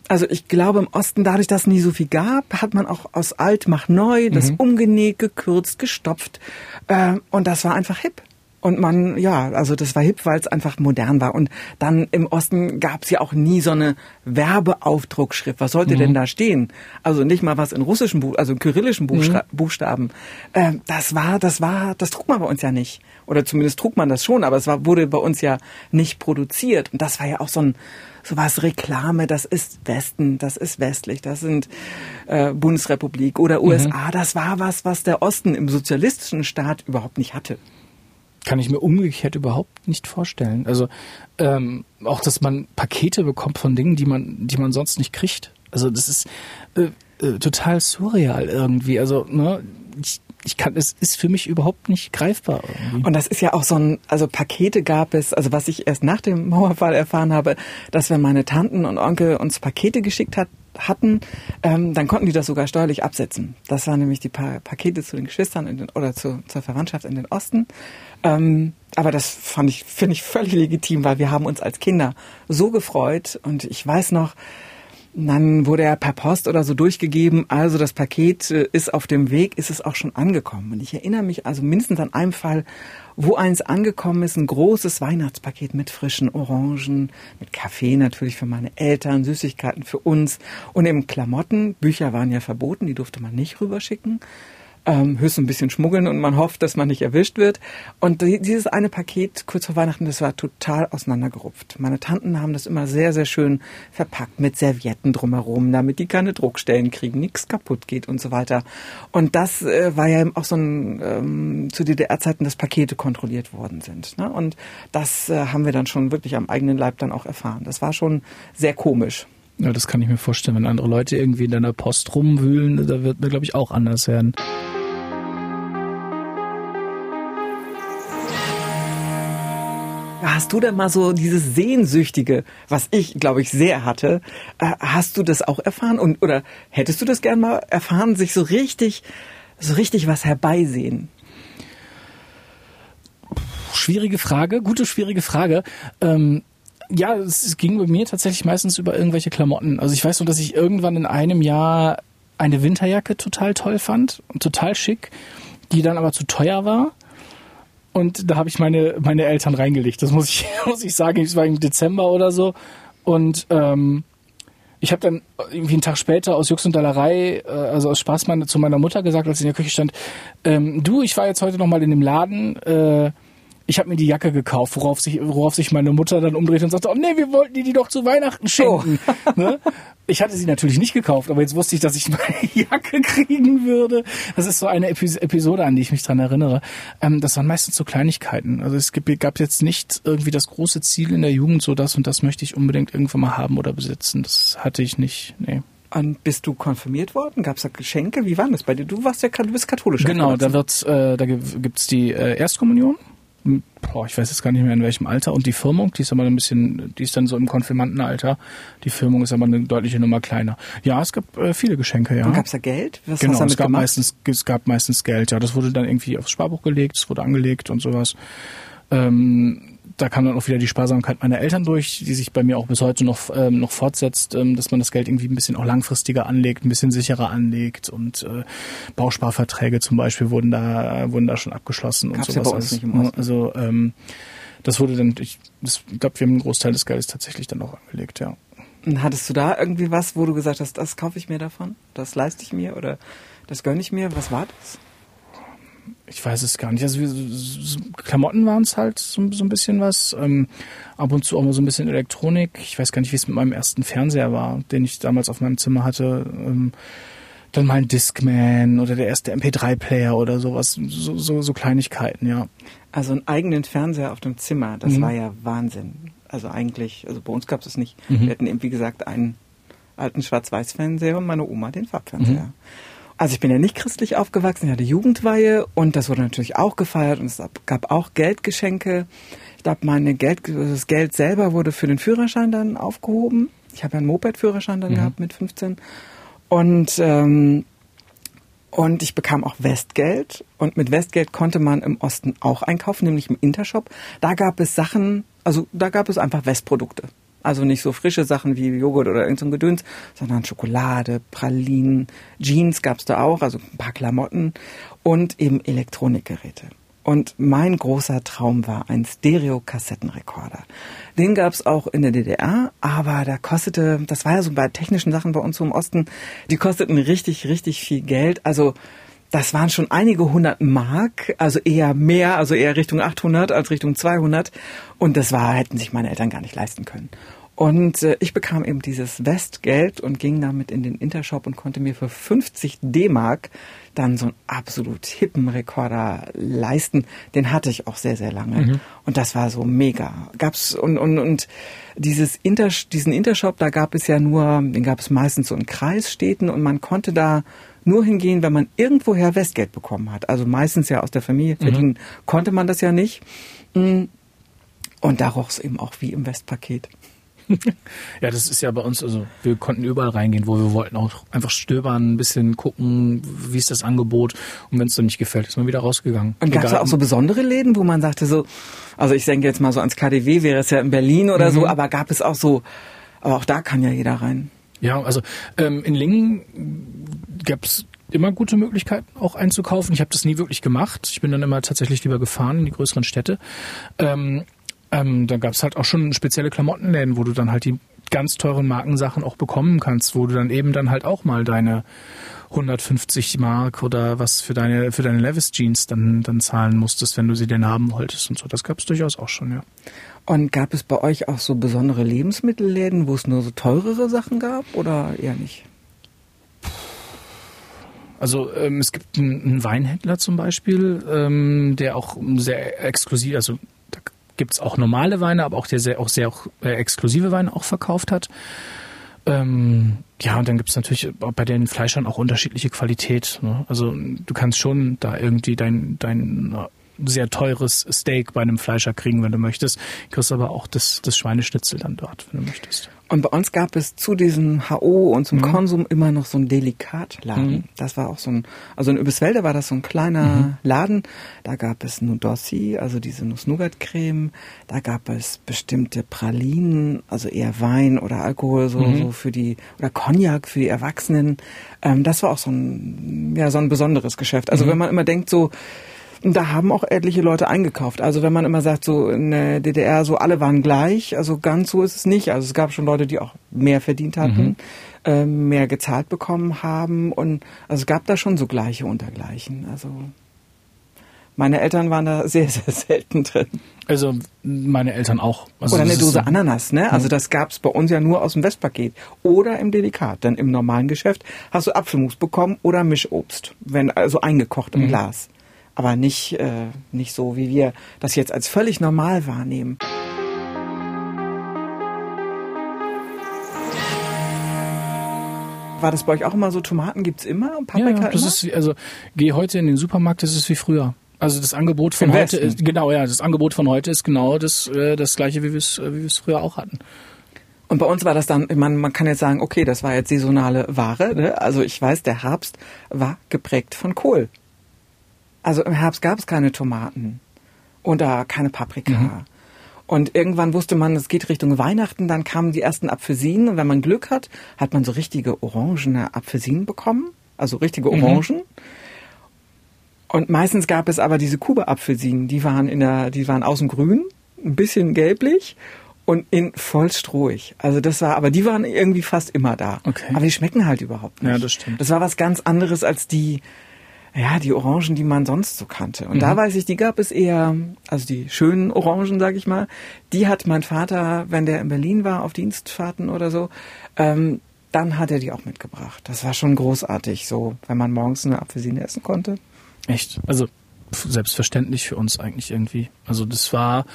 Speaker 3: also ich glaube im Osten, dadurch, dass es nie so viel gab, hat man auch aus alt mach neu das mhm. umgenäht, gekürzt, gestopft, äh, und das war einfach hip. Und man, ja, also das war hip, weil es einfach modern war. Und dann im Osten gab es ja auch nie so eine Werbeaufdruckschrift. Was sollte mhm. denn da stehen? Also nicht mal was in russischen, Buch, also in kyrillischen Buchsta mhm. Buchstaben. Äh, das war, das war, das trug man bei uns ja nicht. Oder zumindest trug man das schon, aber es war, wurde bei uns ja nicht produziert. Und das war ja auch so ein, so was Reklame, das ist Westen, das ist westlich, das sind äh, Bundesrepublik oder USA. Mhm. Das war was, was der Osten im sozialistischen Staat überhaupt nicht hatte
Speaker 2: kann ich mir umgekehrt überhaupt nicht vorstellen. Also ähm, auch, dass man Pakete bekommt von Dingen, die man, die man sonst nicht kriegt. Also das ist äh, äh, total surreal irgendwie. Also ne, ich, ich kann, es ist für mich überhaupt nicht greifbar. Irgendwie.
Speaker 3: Und das ist ja auch so ein, also Pakete gab es, also was ich erst nach dem Mauerfall erfahren habe, dass wenn meine Tanten und Onkel uns Pakete geschickt hat, hatten, ähm, dann konnten die das sogar steuerlich absetzen. Das waren nämlich die pa Pakete zu den Geschwistern den, oder zu, zur Verwandtschaft in den Osten. Ähm, aber das ich, finde ich völlig legitim, weil wir haben uns als Kinder so gefreut und ich weiß noch, dann wurde er per Post oder so durchgegeben, also das Paket äh, ist auf dem Weg, ist es auch schon angekommen. Und ich erinnere mich also mindestens an einen Fall, wo eins angekommen ist, ein großes Weihnachtspaket mit frischen Orangen, mit Kaffee natürlich für meine Eltern, Süßigkeiten für uns und eben Klamotten. Bücher waren ja verboten, die durfte man nicht rüberschicken. Ähm, höchstens ein bisschen schmuggeln und man hofft, dass man nicht erwischt wird. Und dieses eine Paket kurz vor Weihnachten, das war total auseinandergerupft. Meine Tanten haben das immer sehr, sehr schön verpackt mit Servietten drumherum, damit die keine Druckstellen kriegen, nichts kaputt geht und so weiter. Und das äh, war ja auch so ein ähm, zu DDR-Zeiten, dass Pakete kontrolliert worden sind. Ne? Und das äh, haben wir dann schon wirklich am eigenen Leib dann auch erfahren. Das war schon sehr komisch.
Speaker 2: Ja, das kann ich mir vorstellen. Wenn andere Leute irgendwie in deiner Post rumwühlen, da wird mir, glaube ich, auch anders werden.
Speaker 3: Hast du denn mal so dieses Sehnsüchtige, was ich, glaube ich, sehr hatte, äh, hast du das auch erfahren? Und, oder hättest du das gern mal erfahren, sich so richtig, so richtig was herbeisehen?
Speaker 2: Schwierige Frage, gute schwierige Frage. Ähm, ja, es ging bei mir tatsächlich meistens über irgendwelche Klamotten. Also ich weiß nur, dass ich irgendwann in einem Jahr eine Winterjacke total toll fand und total schick, die dann aber zu teuer war. Und da habe ich meine, meine Eltern reingelegt. Das muss ich, muss ich sagen. Es war im Dezember oder so. Und ähm, ich habe dann irgendwie einen Tag später aus Jux und Dallerei, äh, also aus Spaß meine, zu meiner Mutter gesagt, als sie in der Küche stand, ähm, du, ich war jetzt heute noch mal in dem Laden, äh, ich habe mir die Jacke gekauft, worauf sich, worauf sich meine Mutter dann umdreht und sagte, oh nee, wir wollten die, die doch zu Weihnachten schenken. Oh. ne? Ich hatte sie natürlich nicht gekauft, aber jetzt wusste ich, dass ich meine Jacke kriegen würde. Das ist so eine Episode, an die ich mich dran erinnere. Ähm, das waren meistens so Kleinigkeiten. Also es gab jetzt nicht irgendwie das große Ziel in der Jugend, so das und das möchte ich unbedingt irgendwann mal haben oder besitzen. Das hatte ich nicht. Nee.
Speaker 3: Und bist du konfirmiert worden? Gab es da Geschenke? Wie war das bei dir? Du warst ja, du bist katholisch.
Speaker 2: Genau, da wird's, äh, da gibt's die äh, Erstkommunion boah, ich weiß jetzt gar nicht mehr in welchem Alter. Und die Firmung, die ist aber ein bisschen, die ist dann so im Konfirmandenalter. Die Firmung ist aber eine deutliche Nummer kleiner. Ja, es gab äh, viele Geschenke, ja.
Speaker 3: Und gab es da Geld?
Speaker 2: Was genau, hast du es gab gemacht? meistens, es gab meistens Geld, ja. Das wurde dann irgendwie aufs Sparbuch gelegt, es wurde angelegt und sowas. Ähm, da kam dann auch wieder die Sparsamkeit meiner Eltern durch, die sich bei mir auch bis heute noch, ähm, noch fortsetzt, ähm, dass man das Geld irgendwie ein bisschen auch langfristiger anlegt, ein bisschen sicherer anlegt und äh, Bausparverträge zum Beispiel wurden da, wurden da schon abgeschlossen
Speaker 3: Gab's
Speaker 2: und sowas.
Speaker 3: Ja bei uns nicht im Osten.
Speaker 2: also ähm, das wurde dann, ich, ich glaube, wir haben einen Großteil des Geldes tatsächlich dann auch angelegt, ja.
Speaker 3: Und hattest du da irgendwie was, wo du gesagt hast, das kaufe ich mir davon, das leiste ich mir oder das gönne ich mir? Was war das?
Speaker 2: Ich weiß es gar nicht. Also wir, Klamotten waren es halt so, so, ein bisschen was. Ähm, ab und zu auch mal so ein bisschen Elektronik. Ich weiß gar nicht, wie es mit meinem ersten Fernseher war, den ich damals auf meinem Zimmer hatte. Ähm, dann mal ein Discman oder der erste MP3-Player oder sowas. So, so, so Kleinigkeiten, ja.
Speaker 3: Also einen eigenen Fernseher auf dem Zimmer, das mhm. war ja Wahnsinn. Also eigentlich, also bei uns gab es es nicht. Mhm. Wir hatten eben, wie gesagt, einen alten Schwarz-Weiß-Fernseher und meine Oma den Farbfernseher. Mhm. Also ich bin ja nicht christlich aufgewachsen, ich hatte Jugendweihe und das wurde natürlich auch gefeiert und es gab auch Geldgeschenke. Ich glaube, meine Geld, das Geld selber wurde für den Führerschein dann aufgehoben. Ich habe ja einen Moped-Führerschein dann mhm. gehabt mit 15 und ähm, und ich bekam auch Westgeld und mit Westgeld konnte man im Osten auch einkaufen, nämlich im Intershop. Da gab es Sachen, also da gab es einfach Westprodukte. Also nicht so frische Sachen wie Joghurt oder irgend so Gedöns, sondern Schokolade, Pralinen, Jeans gab's da auch, also ein paar Klamotten und eben Elektronikgeräte. Und mein großer Traum war ein Stereo-Kassettenrekorder. Den gab's auch in der DDR, aber da kostete, das war ja so bei technischen Sachen bei uns so im Osten, die kosteten richtig, richtig viel Geld. Also das waren schon einige hundert Mark, also eher mehr, also eher Richtung 800 als Richtung 200. Und das war, hätten sich meine Eltern gar nicht leisten können. Und äh, ich bekam eben dieses Westgeld und ging damit in den Intershop und konnte mir für 50 D-Mark dann so einen absolut hippen Rekorder leisten. Den hatte ich auch sehr, sehr lange. Mhm. Und das war so mega. Gab's und, und, und dieses Inter, diesen Intershop, da gab es ja nur, den gab es meistens so in Kreisstädten und man konnte da nur hingehen, wenn man irgendwoher Westgeld bekommen hat. Also meistens ja aus der Familie verdienen mhm. konnte man das ja nicht. Mm. Und da roch es eben auch wie im Westpaket.
Speaker 2: ja, das ist ja bei uns, also wir konnten überall reingehen, wo wir wollten, auch einfach stöbern, ein bisschen gucken, wie ist das Angebot und wenn es dann nicht gefällt, ist man wieder rausgegangen.
Speaker 3: Und gab es auch so besondere Läden, wo man sagte so, also ich denke jetzt mal so ans KDW, wäre es ja in Berlin oder mhm. so, aber gab es auch so, aber auch da kann ja jeder rein.
Speaker 2: Ja, also ähm, in Lingen gab es immer gute Möglichkeiten auch einzukaufen. Ich habe das nie wirklich gemacht. Ich bin dann immer tatsächlich lieber gefahren in die größeren Städte. Ähm, ähm, da gab es halt auch schon spezielle Klamottenläden, wo du dann halt die ganz teuren Markensachen auch bekommen kannst, wo du dann eben dann halt auch mal deine 150 Mark oder was für deine für deine Levis Jeans dann dann zahlen musstest, wenn du sie denn haben wolltest und so. Das gab es durchaus auch schon, ja.
Speaker 3: Und gab es bei euch auch so besondere Lebensmittelläden, wo es nur so teurere Sachen gab oder eher nicht?
Speaker 2: Also ähm, es gibt einen, einen Weinhändler zum Beispiel, ähm, der auch sehr exklusiv, also gibt's auch normale Weine, aber auch der sehr auch sehr auch, äh, exklusive Weine auch verkauft hat. Ähm, ja, und dann gibt's natürlich bei den Fleischern auch unterschiedliche Qualität. Ne? Also du kannst schon da irgendwie dein, dein sehr teures Steak bei einem Fleischer kriegen, wenn du möchtest. Du kriegst aber auch das, das Schweineschnitzel dann dort, wenn du möchtest.
Speaker 3: Und bei uns gab es zu diesem HO und zum mhm. Konsum immer noch so ein Delikatladen. Mhm. Das war auch so ein, also in Übeswelde war das so ein kleiner mhm. Laden. Da gab es Nudossi, also diese Nuss-Nougat-Creme. Da gab es bestimmte Pralinen, also eher Wein oder Alkohol, so, mhm. so für die, oder Cognac für die Erwachsenen. Ähm, das war auch so ein, ja, so ein besonderes Geschäft. Also mhm. wenn man immer denkt so, da haben auch etliche Leute eingekauft. Also wenn man immer sagt, so in der DDR, so alle waren gleich, also ganz so ist es nicht. Also es gab schon Leute, die auch mehr verdient hatten, mhm. äh, mehr gezahlt bekommen haben und also es gab da schon so gleiche untergleichen. Also meine Eltern waren da sehr, sehr selten drin.
Speaker 2: Also meine Eltern auch. Also
Speaker 3: Oder eine Dose so Ananas, ne? Also das gab's bei uns ja nur aus dem Westpaket. Oder im Delikat. Denn im normalen Geschäft hast du Apfelmus bekommen oder Mischobst, wenn also eingekocht im mhm. Glas aber nicht, äh, nicht so, wie wir das jetzt als völlig normal wahrnehmen. War das bei euch auch immer so? Tomaten gibt's immer und
Speaker 2: Paprika ja, das immer? Ist, also geh heute in den Supermarkt, das ist wie früher. Also das Angebot von Im heute ist genau ja, das Angebot von heute ist genau das äh, das gleiche, wie wir es wie wir es früher auch hatten.
Speaker 3: Und bei uns war das dann, man, man kann jetzt sagen, okay, das war jetzt saisonale Ware. Ne? Also ich weiß, der Herbst war geprägt von Kohl. Also im Herbst gab es keine Tomaten oder keine Paprika. Mhm. Und irgendwann wusste man, es geht Richtung Weihnachten, dann kamen die ersten Apfelsinen und wenn man Glück hat, hat man so richtige orangene Apfelsinen bekommen, also richtige mhm. Orangen. Mhm. Und meistens gab es aber diese Kuba-Apfelsinen, die waren in der, die waren außen grün, ein bisschen gelblich und in voll strohig. Also das war, aber die waren irgendwie fast immer da. Okay. Aber die schmecken halt überhaupt nicht.
Speaker 2: Ja, das stimmt.
Speaker 3: Das war was ganz anderes als die, ja, die Orangen, die man sonst so kannte. Und mhm. da weiß ich, die gab es eher, also die schönen Orangen, sag ich mal, die hat mein Vater, wenn der in Berlin war, auf Dienstfahrten oder so, ähm, dann hat er die auch mitgebracht. Das war schon großartig, so, wenn man morgens eine Apfelsine essen konnte.
Speaker 2: Echt? Also selbstverständlich für uns eigentlich irgendwie. Also das war,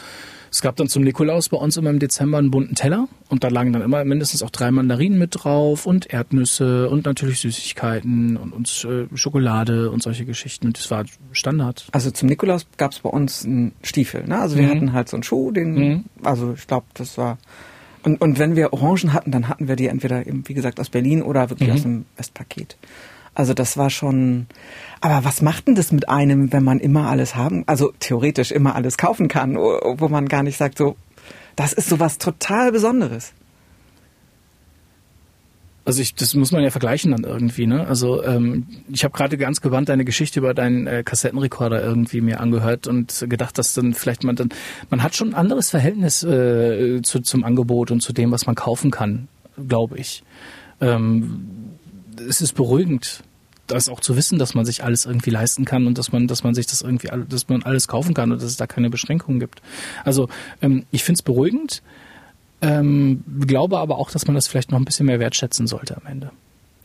Speaker 2: es gab dann zum Nikolaus bei uns immer im Dezember einen bunten Teller und da lagen dann immer mindestens auch drei Mandarinen mit drauf und Erdnüsse und natürlich Süßigkeiten und, und äh, Schokolade und solche Geschichten. Und das war Standard.
Speaker 3: Also zum Nikolaus gab es bei uns einen Stiefel. Ne? Also wir mhm. hatten halt so einen Schuh, den, mhm. also ich glaube, das war und, und wenn wir Orangen hatten, dann hatten wir die entweder, eben, wie gesagt, aus Berlin oder wirklich mhm. aus dem Westpaket. Also das war schon. Aber was macht denn das mit einem, wenn man immer alles haben, also theoretisch immer alles kaufen kann, wo man gar nicht sagt, so, das ist so was total Besonderes.
Speaker 2: Also ich, das muss man ja vergleichen dann irgendwie, ne? Also ähm, ich habe gerade ganz gewandt deine Geschichte über deinen äh, Kassettenrekorder irgendwie mir angehört und gedacht, dass dann vielleicht man dann, man hat schon ein anderes Verhältnis äh, zu, zum Angebot und zu dem, was man kaufen kann, glaube ich. Ähm, es ist beruhigend, das auch zu wissen, dass man sich alles irgendwie leisten kann und dass man, dass man sich das irgendwie, dass man alles kaufen kann und dass es da keine Beschränkungen gibt. Also ähm, ich finde es beruhigend, ähm, glaube aber auch, dass man das vielleicht noch ein bisschen mehr wertschätzen sollte am Ende.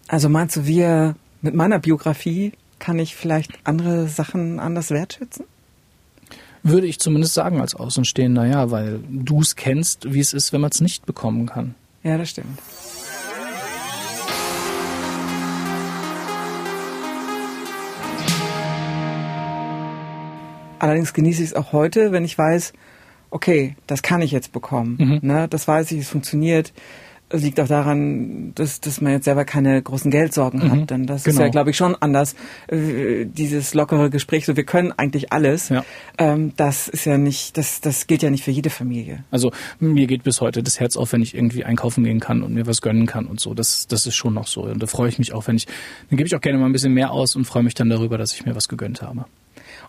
Speaker 3: Also meinst du, wir mit meiner Biografie kann ich vielleicht andere Sachen anders wertschätzen?
Speaker 2: Würde ich zumindest sagen als Außenstehender, ja, weil du es kennst, wie es ist, wenn man es nicht bekommen kann.
Speaker 3: Ja, das stimmt. Allerdings genieße ich es auch heute, wenn ich weiß, okay, das kann ich jetzt bekommen. Mhm. Ne, das weiß ich, es funktioniert. Das liegt auch daran, dass, dass man jetzt selber keine großen Geldsorgen mhm. hat. Denn das genau. ist ja, glaube ich, schon anders. Äh, dieses lockere Gespräch, so wir können eigentlich alles. Ja. Ähm, das ist ja nicht, das, das gilt ja nicht für jede Familie.
Speaker 2: Also mir geht bis heute das Herz auf, wenn ich irgendwie einkaufen gehen kann und mir was gönnen kann und so. Das, das ist schon noch so. Und da freue ich mich auch, wenn ich, dann gebe ich auch gerne mal ein bisschen mehr aus und freue mich dann darüber, dass ich mir was gegönnt habe.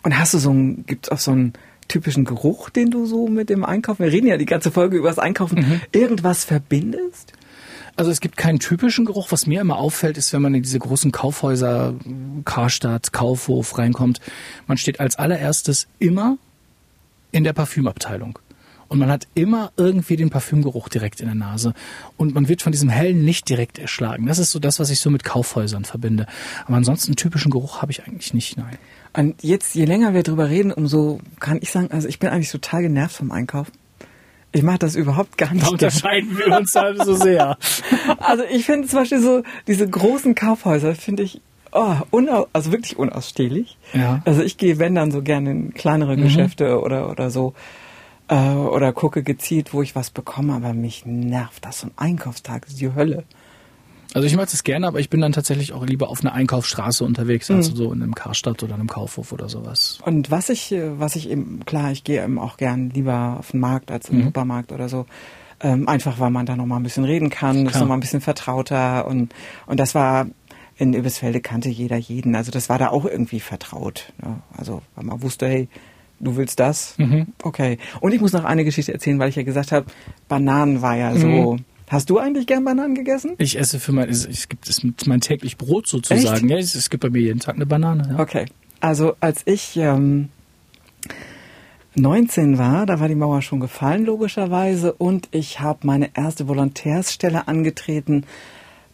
Speaker 3: Und hast du so ein, gibt's auch so ein typischen Geruch, den du so mit dem Einkaufen, wir reden ja die ganze Folge über das Einkaufen, mhm. irgendwas verbindest?
Speaker 2: Also es gibt keinen typischen Geruch. Was mir immer auffällt, ist, wenn man in diese großen Kaufhäuser, Karstadt, Kaufhof reinkommt, man steht als allererstes immer in der Parfümabteilung. Und man hat immer irgendwie den Parfümgeruch direkt in der Nase. Und man wird von diesem hellen Licht direkt erschlagen. Das ist so das, was ich so mit Kaufhäusern verbinde. Aber ansonsten einen typischen Geruch habe ich eigentlich nicht, nein.
Speaker 3: Und jetzt, je länger wir drüber reden, umso kann ich sagen, also ich bin eigentlich total genervt vom Einkaufen. Ich mache das überhaupt gar nicht.
Speaker 2: Da unterscheiden wir uns halt so sehr.
Speaker 3: Also ich finde zum Beispiel so, diese großen Kaufhäuser finde ich oh, also wirklich unausstehlich. Ja. Also ich gehe, wenn dann so gerne in kleinere mhm. Geschäfte oder, oder so äh, oder gucke gezielt, wo ich was bekomme, aber mich nervt das. So ein Einkaufstag das ist die Hölle.
Speaker 2: Also ich mag es gerne, aber ich bin dann tatsächlich auch lieber auf einer Einkaufsstraße unterwegs, mhm. als so in einem Karstadt oder einem Kaufhof oder sowas.
Speaker 3: Und was ich, äh, was ich eben, klar, ich gehe eben auch gern lieber auf den Markt als im mhm. Supermarkt oder so. Ähm, einfach weil man da noch mal ein bisschen reden kann, Klar. ist noch mal ein bisschen vertrauter und und das war in Übersfelde kannte jeder jeden, also das war da auch irgendwie vertraut. Ne? Also weil man wusste, hey, du willst das? Mhm. Okay. Und ich muss noch eine Geschichte erzählen, weil ich ja gesagt habe, Bananen war ja so. Mhm. Hast du eigentlich gern Bananen gegessen?
Speaker 2: Ich esse für mein, es gibt es mein täglich Brot sozusagen. Ja, es, es, gibt bei mir jeden Tag eine Banane. Ja.
Speaker 3: Okay. Also als ich ähm, 19 war, da war die Mauer schon gefallen logischerweise und ich habe meine erste Volontärsstelle angetreten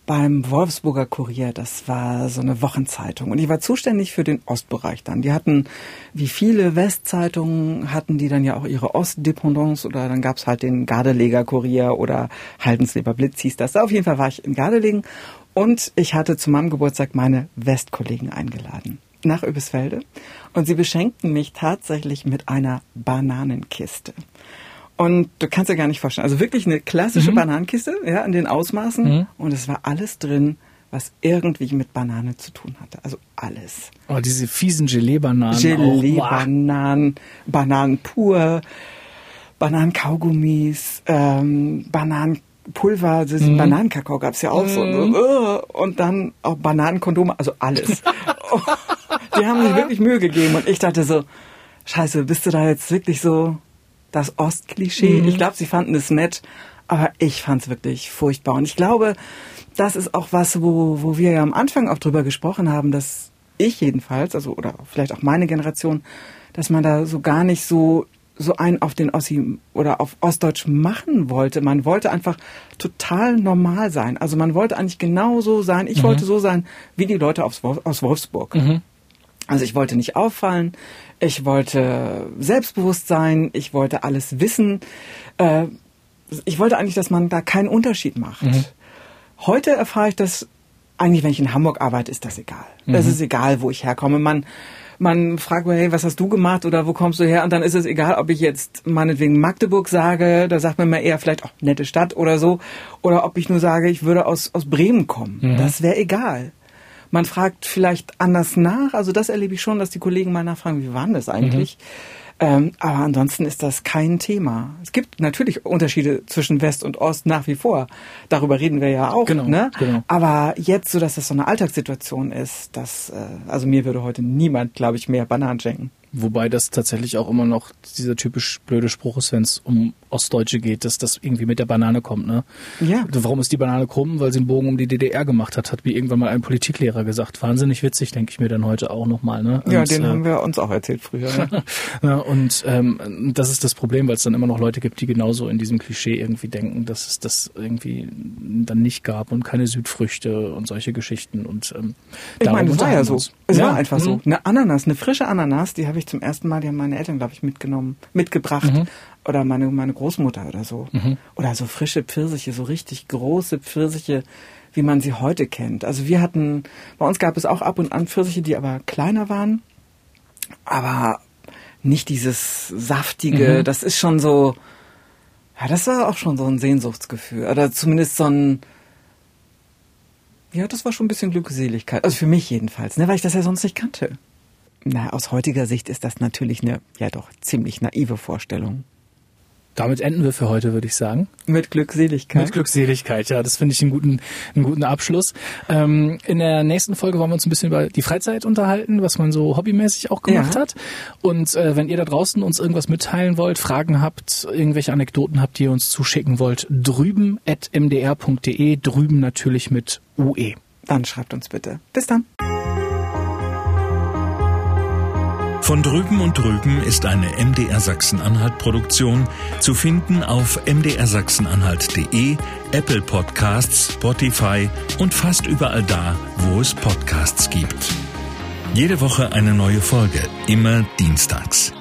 Speaker 3: beim Wolfsburger Kurier. Das war so eine Wochenzeitung. Und ich war zuständig für den Ostbereich dann. Die hatten, wie viele Westzeitungen, hatten die dann ja auch ihre Ostdependance oder dann gab's halt den Gardeleger Kurier oder Haldensleber Blitz hieß das. Auf jeden Fall war ich in Gardelegen und ich hatte zu meinem Geburtstag meine Westkollegen eingeladen nach Öbisfelde und sie beschenkten mich tatsächlich mit einer Bananenkiste. Und du kannst dir gar nicht vorstellen. Also wirklich eine klassische mhm. Bananenkiste, ja, in den Ausmaßen. Mhm. Und es war alles drin, was irgendwie mit Banane zu tun hatte. Also alles.
Speaker 2: Oh, diese fiesen Gelee-Bananen.
Speaker 3: Gelee-Bananen, Bananen pur, Bananenkaugummis, ähm, Bananenpulver, mhm. Bananenkakao gab es ja auch so. Und, so. Und dann auch Bananenkondome, also alles. Die haben sich wirklich Mühe gegeben. Und ich dachte so, scheiße, bist du da jetzt wirklich so das Ostklischee. Mhm. Ich glaube, sie fanden es nett, aber ich fand es wirklich furchtbar. Und ich glaube, das ist auch was, wo, wo wir ja am Anfang auch drüber gesprochen haben, dass ich jedenfalls, also oder vielleicht auch meine Generation, dass man da so gar nicht so so einen auf den Ossi oder auf Ostdeutsch machen wollte. Man wollte einfach total normal sein. Also man wollte eigentlich genauso sein. Ich mhm. wollte so sein wie die Leute aus, aus Wolfsburg. Mhm. Also ich wollte nicht auffallen, ich wollte selbstbewusst sein, ich wollte alles wissen. Äh, ich wollte eigentlich, dass man da keinen Unterschied macht. Mhm. Heute erfahre ich das, eigentlich wenn ich in Hamburg arbeite, ist das egal. Mhm. Es ist egal, wo ich herkomme. Man, man fragt mich, hey, was hast du gemacht oder wo kommst du her? Und dann ist es egal, ob ich jetzt meinetwegen Magdeburg sage, da sagt man mir eher vielleicht auch nette Stadt oder so, oder ob ich nur sage, ich würde aus, aus Bremen kommen. Mhm. Das wäre egal. Man fragt vielleicht anders nach. Also das erlebe ich schon, dass die Kollegen mal nachfragen, wie war das eigentlich? Mhm. Ähm, aber ansonsten ist das kein Thema. Es gibt natürlich Unterschiede zwischen West und Ost nach wie vor. Darüber reden wir ja auch. Genau, ne? genau. Aber jetzt, so dass das so eine Alltagssituation ist, dass, äh, also mir würde heute niemand, glaube ich, mehr Bananen schenken.
Speaker 2: Wobei das tatsächlich auch immer noch dieser typisch blöde Spruch ist, wenn es um Ostdeutsche geht, dass das irgendwie mit der Banane kommt. Ne? Ja. Warum ist die Banane krumm? Weil sie einen Bogen um die DDR gemacht hat, hat mir irgendwann mal ein Politiklehrer gesagt. Wahnsinnig witzig, denke ich mir dann heute auch nochmal. Ne?
Speaker 3: Ja, den äh, haben wir uns auch erzählt früher.
Speaker 2: Ne? ja, und ähm, das ist das Problem, weil es dann immer noch Leute gibt, die genauso in diesem Klischee irgendwie denken, dass es das irgendwie dann nicht gab und keine Südfrüchte und solche Geschichten. Und ähm,
Speaker 3: ich meine, es war ja so. Es ja. war einfach mhm. so. Eine Ananas, eine frische Ananas, die habe ich zum ersten Mal, die haben meine Eltern, glaube ich, mitgenommen, mitgebracht. Mhm. Oder meine, meine Großmutter oder so. Mhm. Oder so frische Pfirsiche, so richtig große Pfirsiche, wie man sie heute kennt. Also wir hatten, bei uns gab es auch ab und an Pfirsiche, die aber kleiner waren. Aber nicht dieses saftige, mhm. das ist schon so, ja, das war auch schon so ein Sehnsuchtsgefühl. Oder zumindest so ein, ja, das war schon ein bisschen Glückseligkeit. Also für mich jedenfalls, ne, weil ich das ja sonst nicht kannte. Na, aus heutiger Sicht ist das natürlich eine, ja doch, ziemlich naive Vorstellung.
Speaker 2: Damit enden wir für heute, würde ich sagen.
Speaker 3: Mit Glückseligkeit.
Speaker 2: Mit Glückseligkeit, ja, das finde ich einen guten, einen guten Abschluss. Ähm, in der nächsten Folge wollen wir uns ein bisschen über die Freizeit unterhalten, was man so hobbymäßig auch gemacht ja. hat. Und äh, wenn ihr da draußen uns irgendwas mitteilen wollt, Fragen habt, irgendwelche Anekdoten habt, die ihr uns zuschicken wollt, drüben at mdr.de, drüben natürlich mit UE.
Speaker 3: Dann schreibt uns bitte. Bis dann.
Speaker 1: Von drüben und drüben ist eine MDR Sachsen-Anhalt Produktion zu finden auf mdrsachsenanhalt.de, Apple Podcasts, Spotify und fast überall da, wo es Podcasts gibt. Jede Woche eine neue Folge, immer dienstags.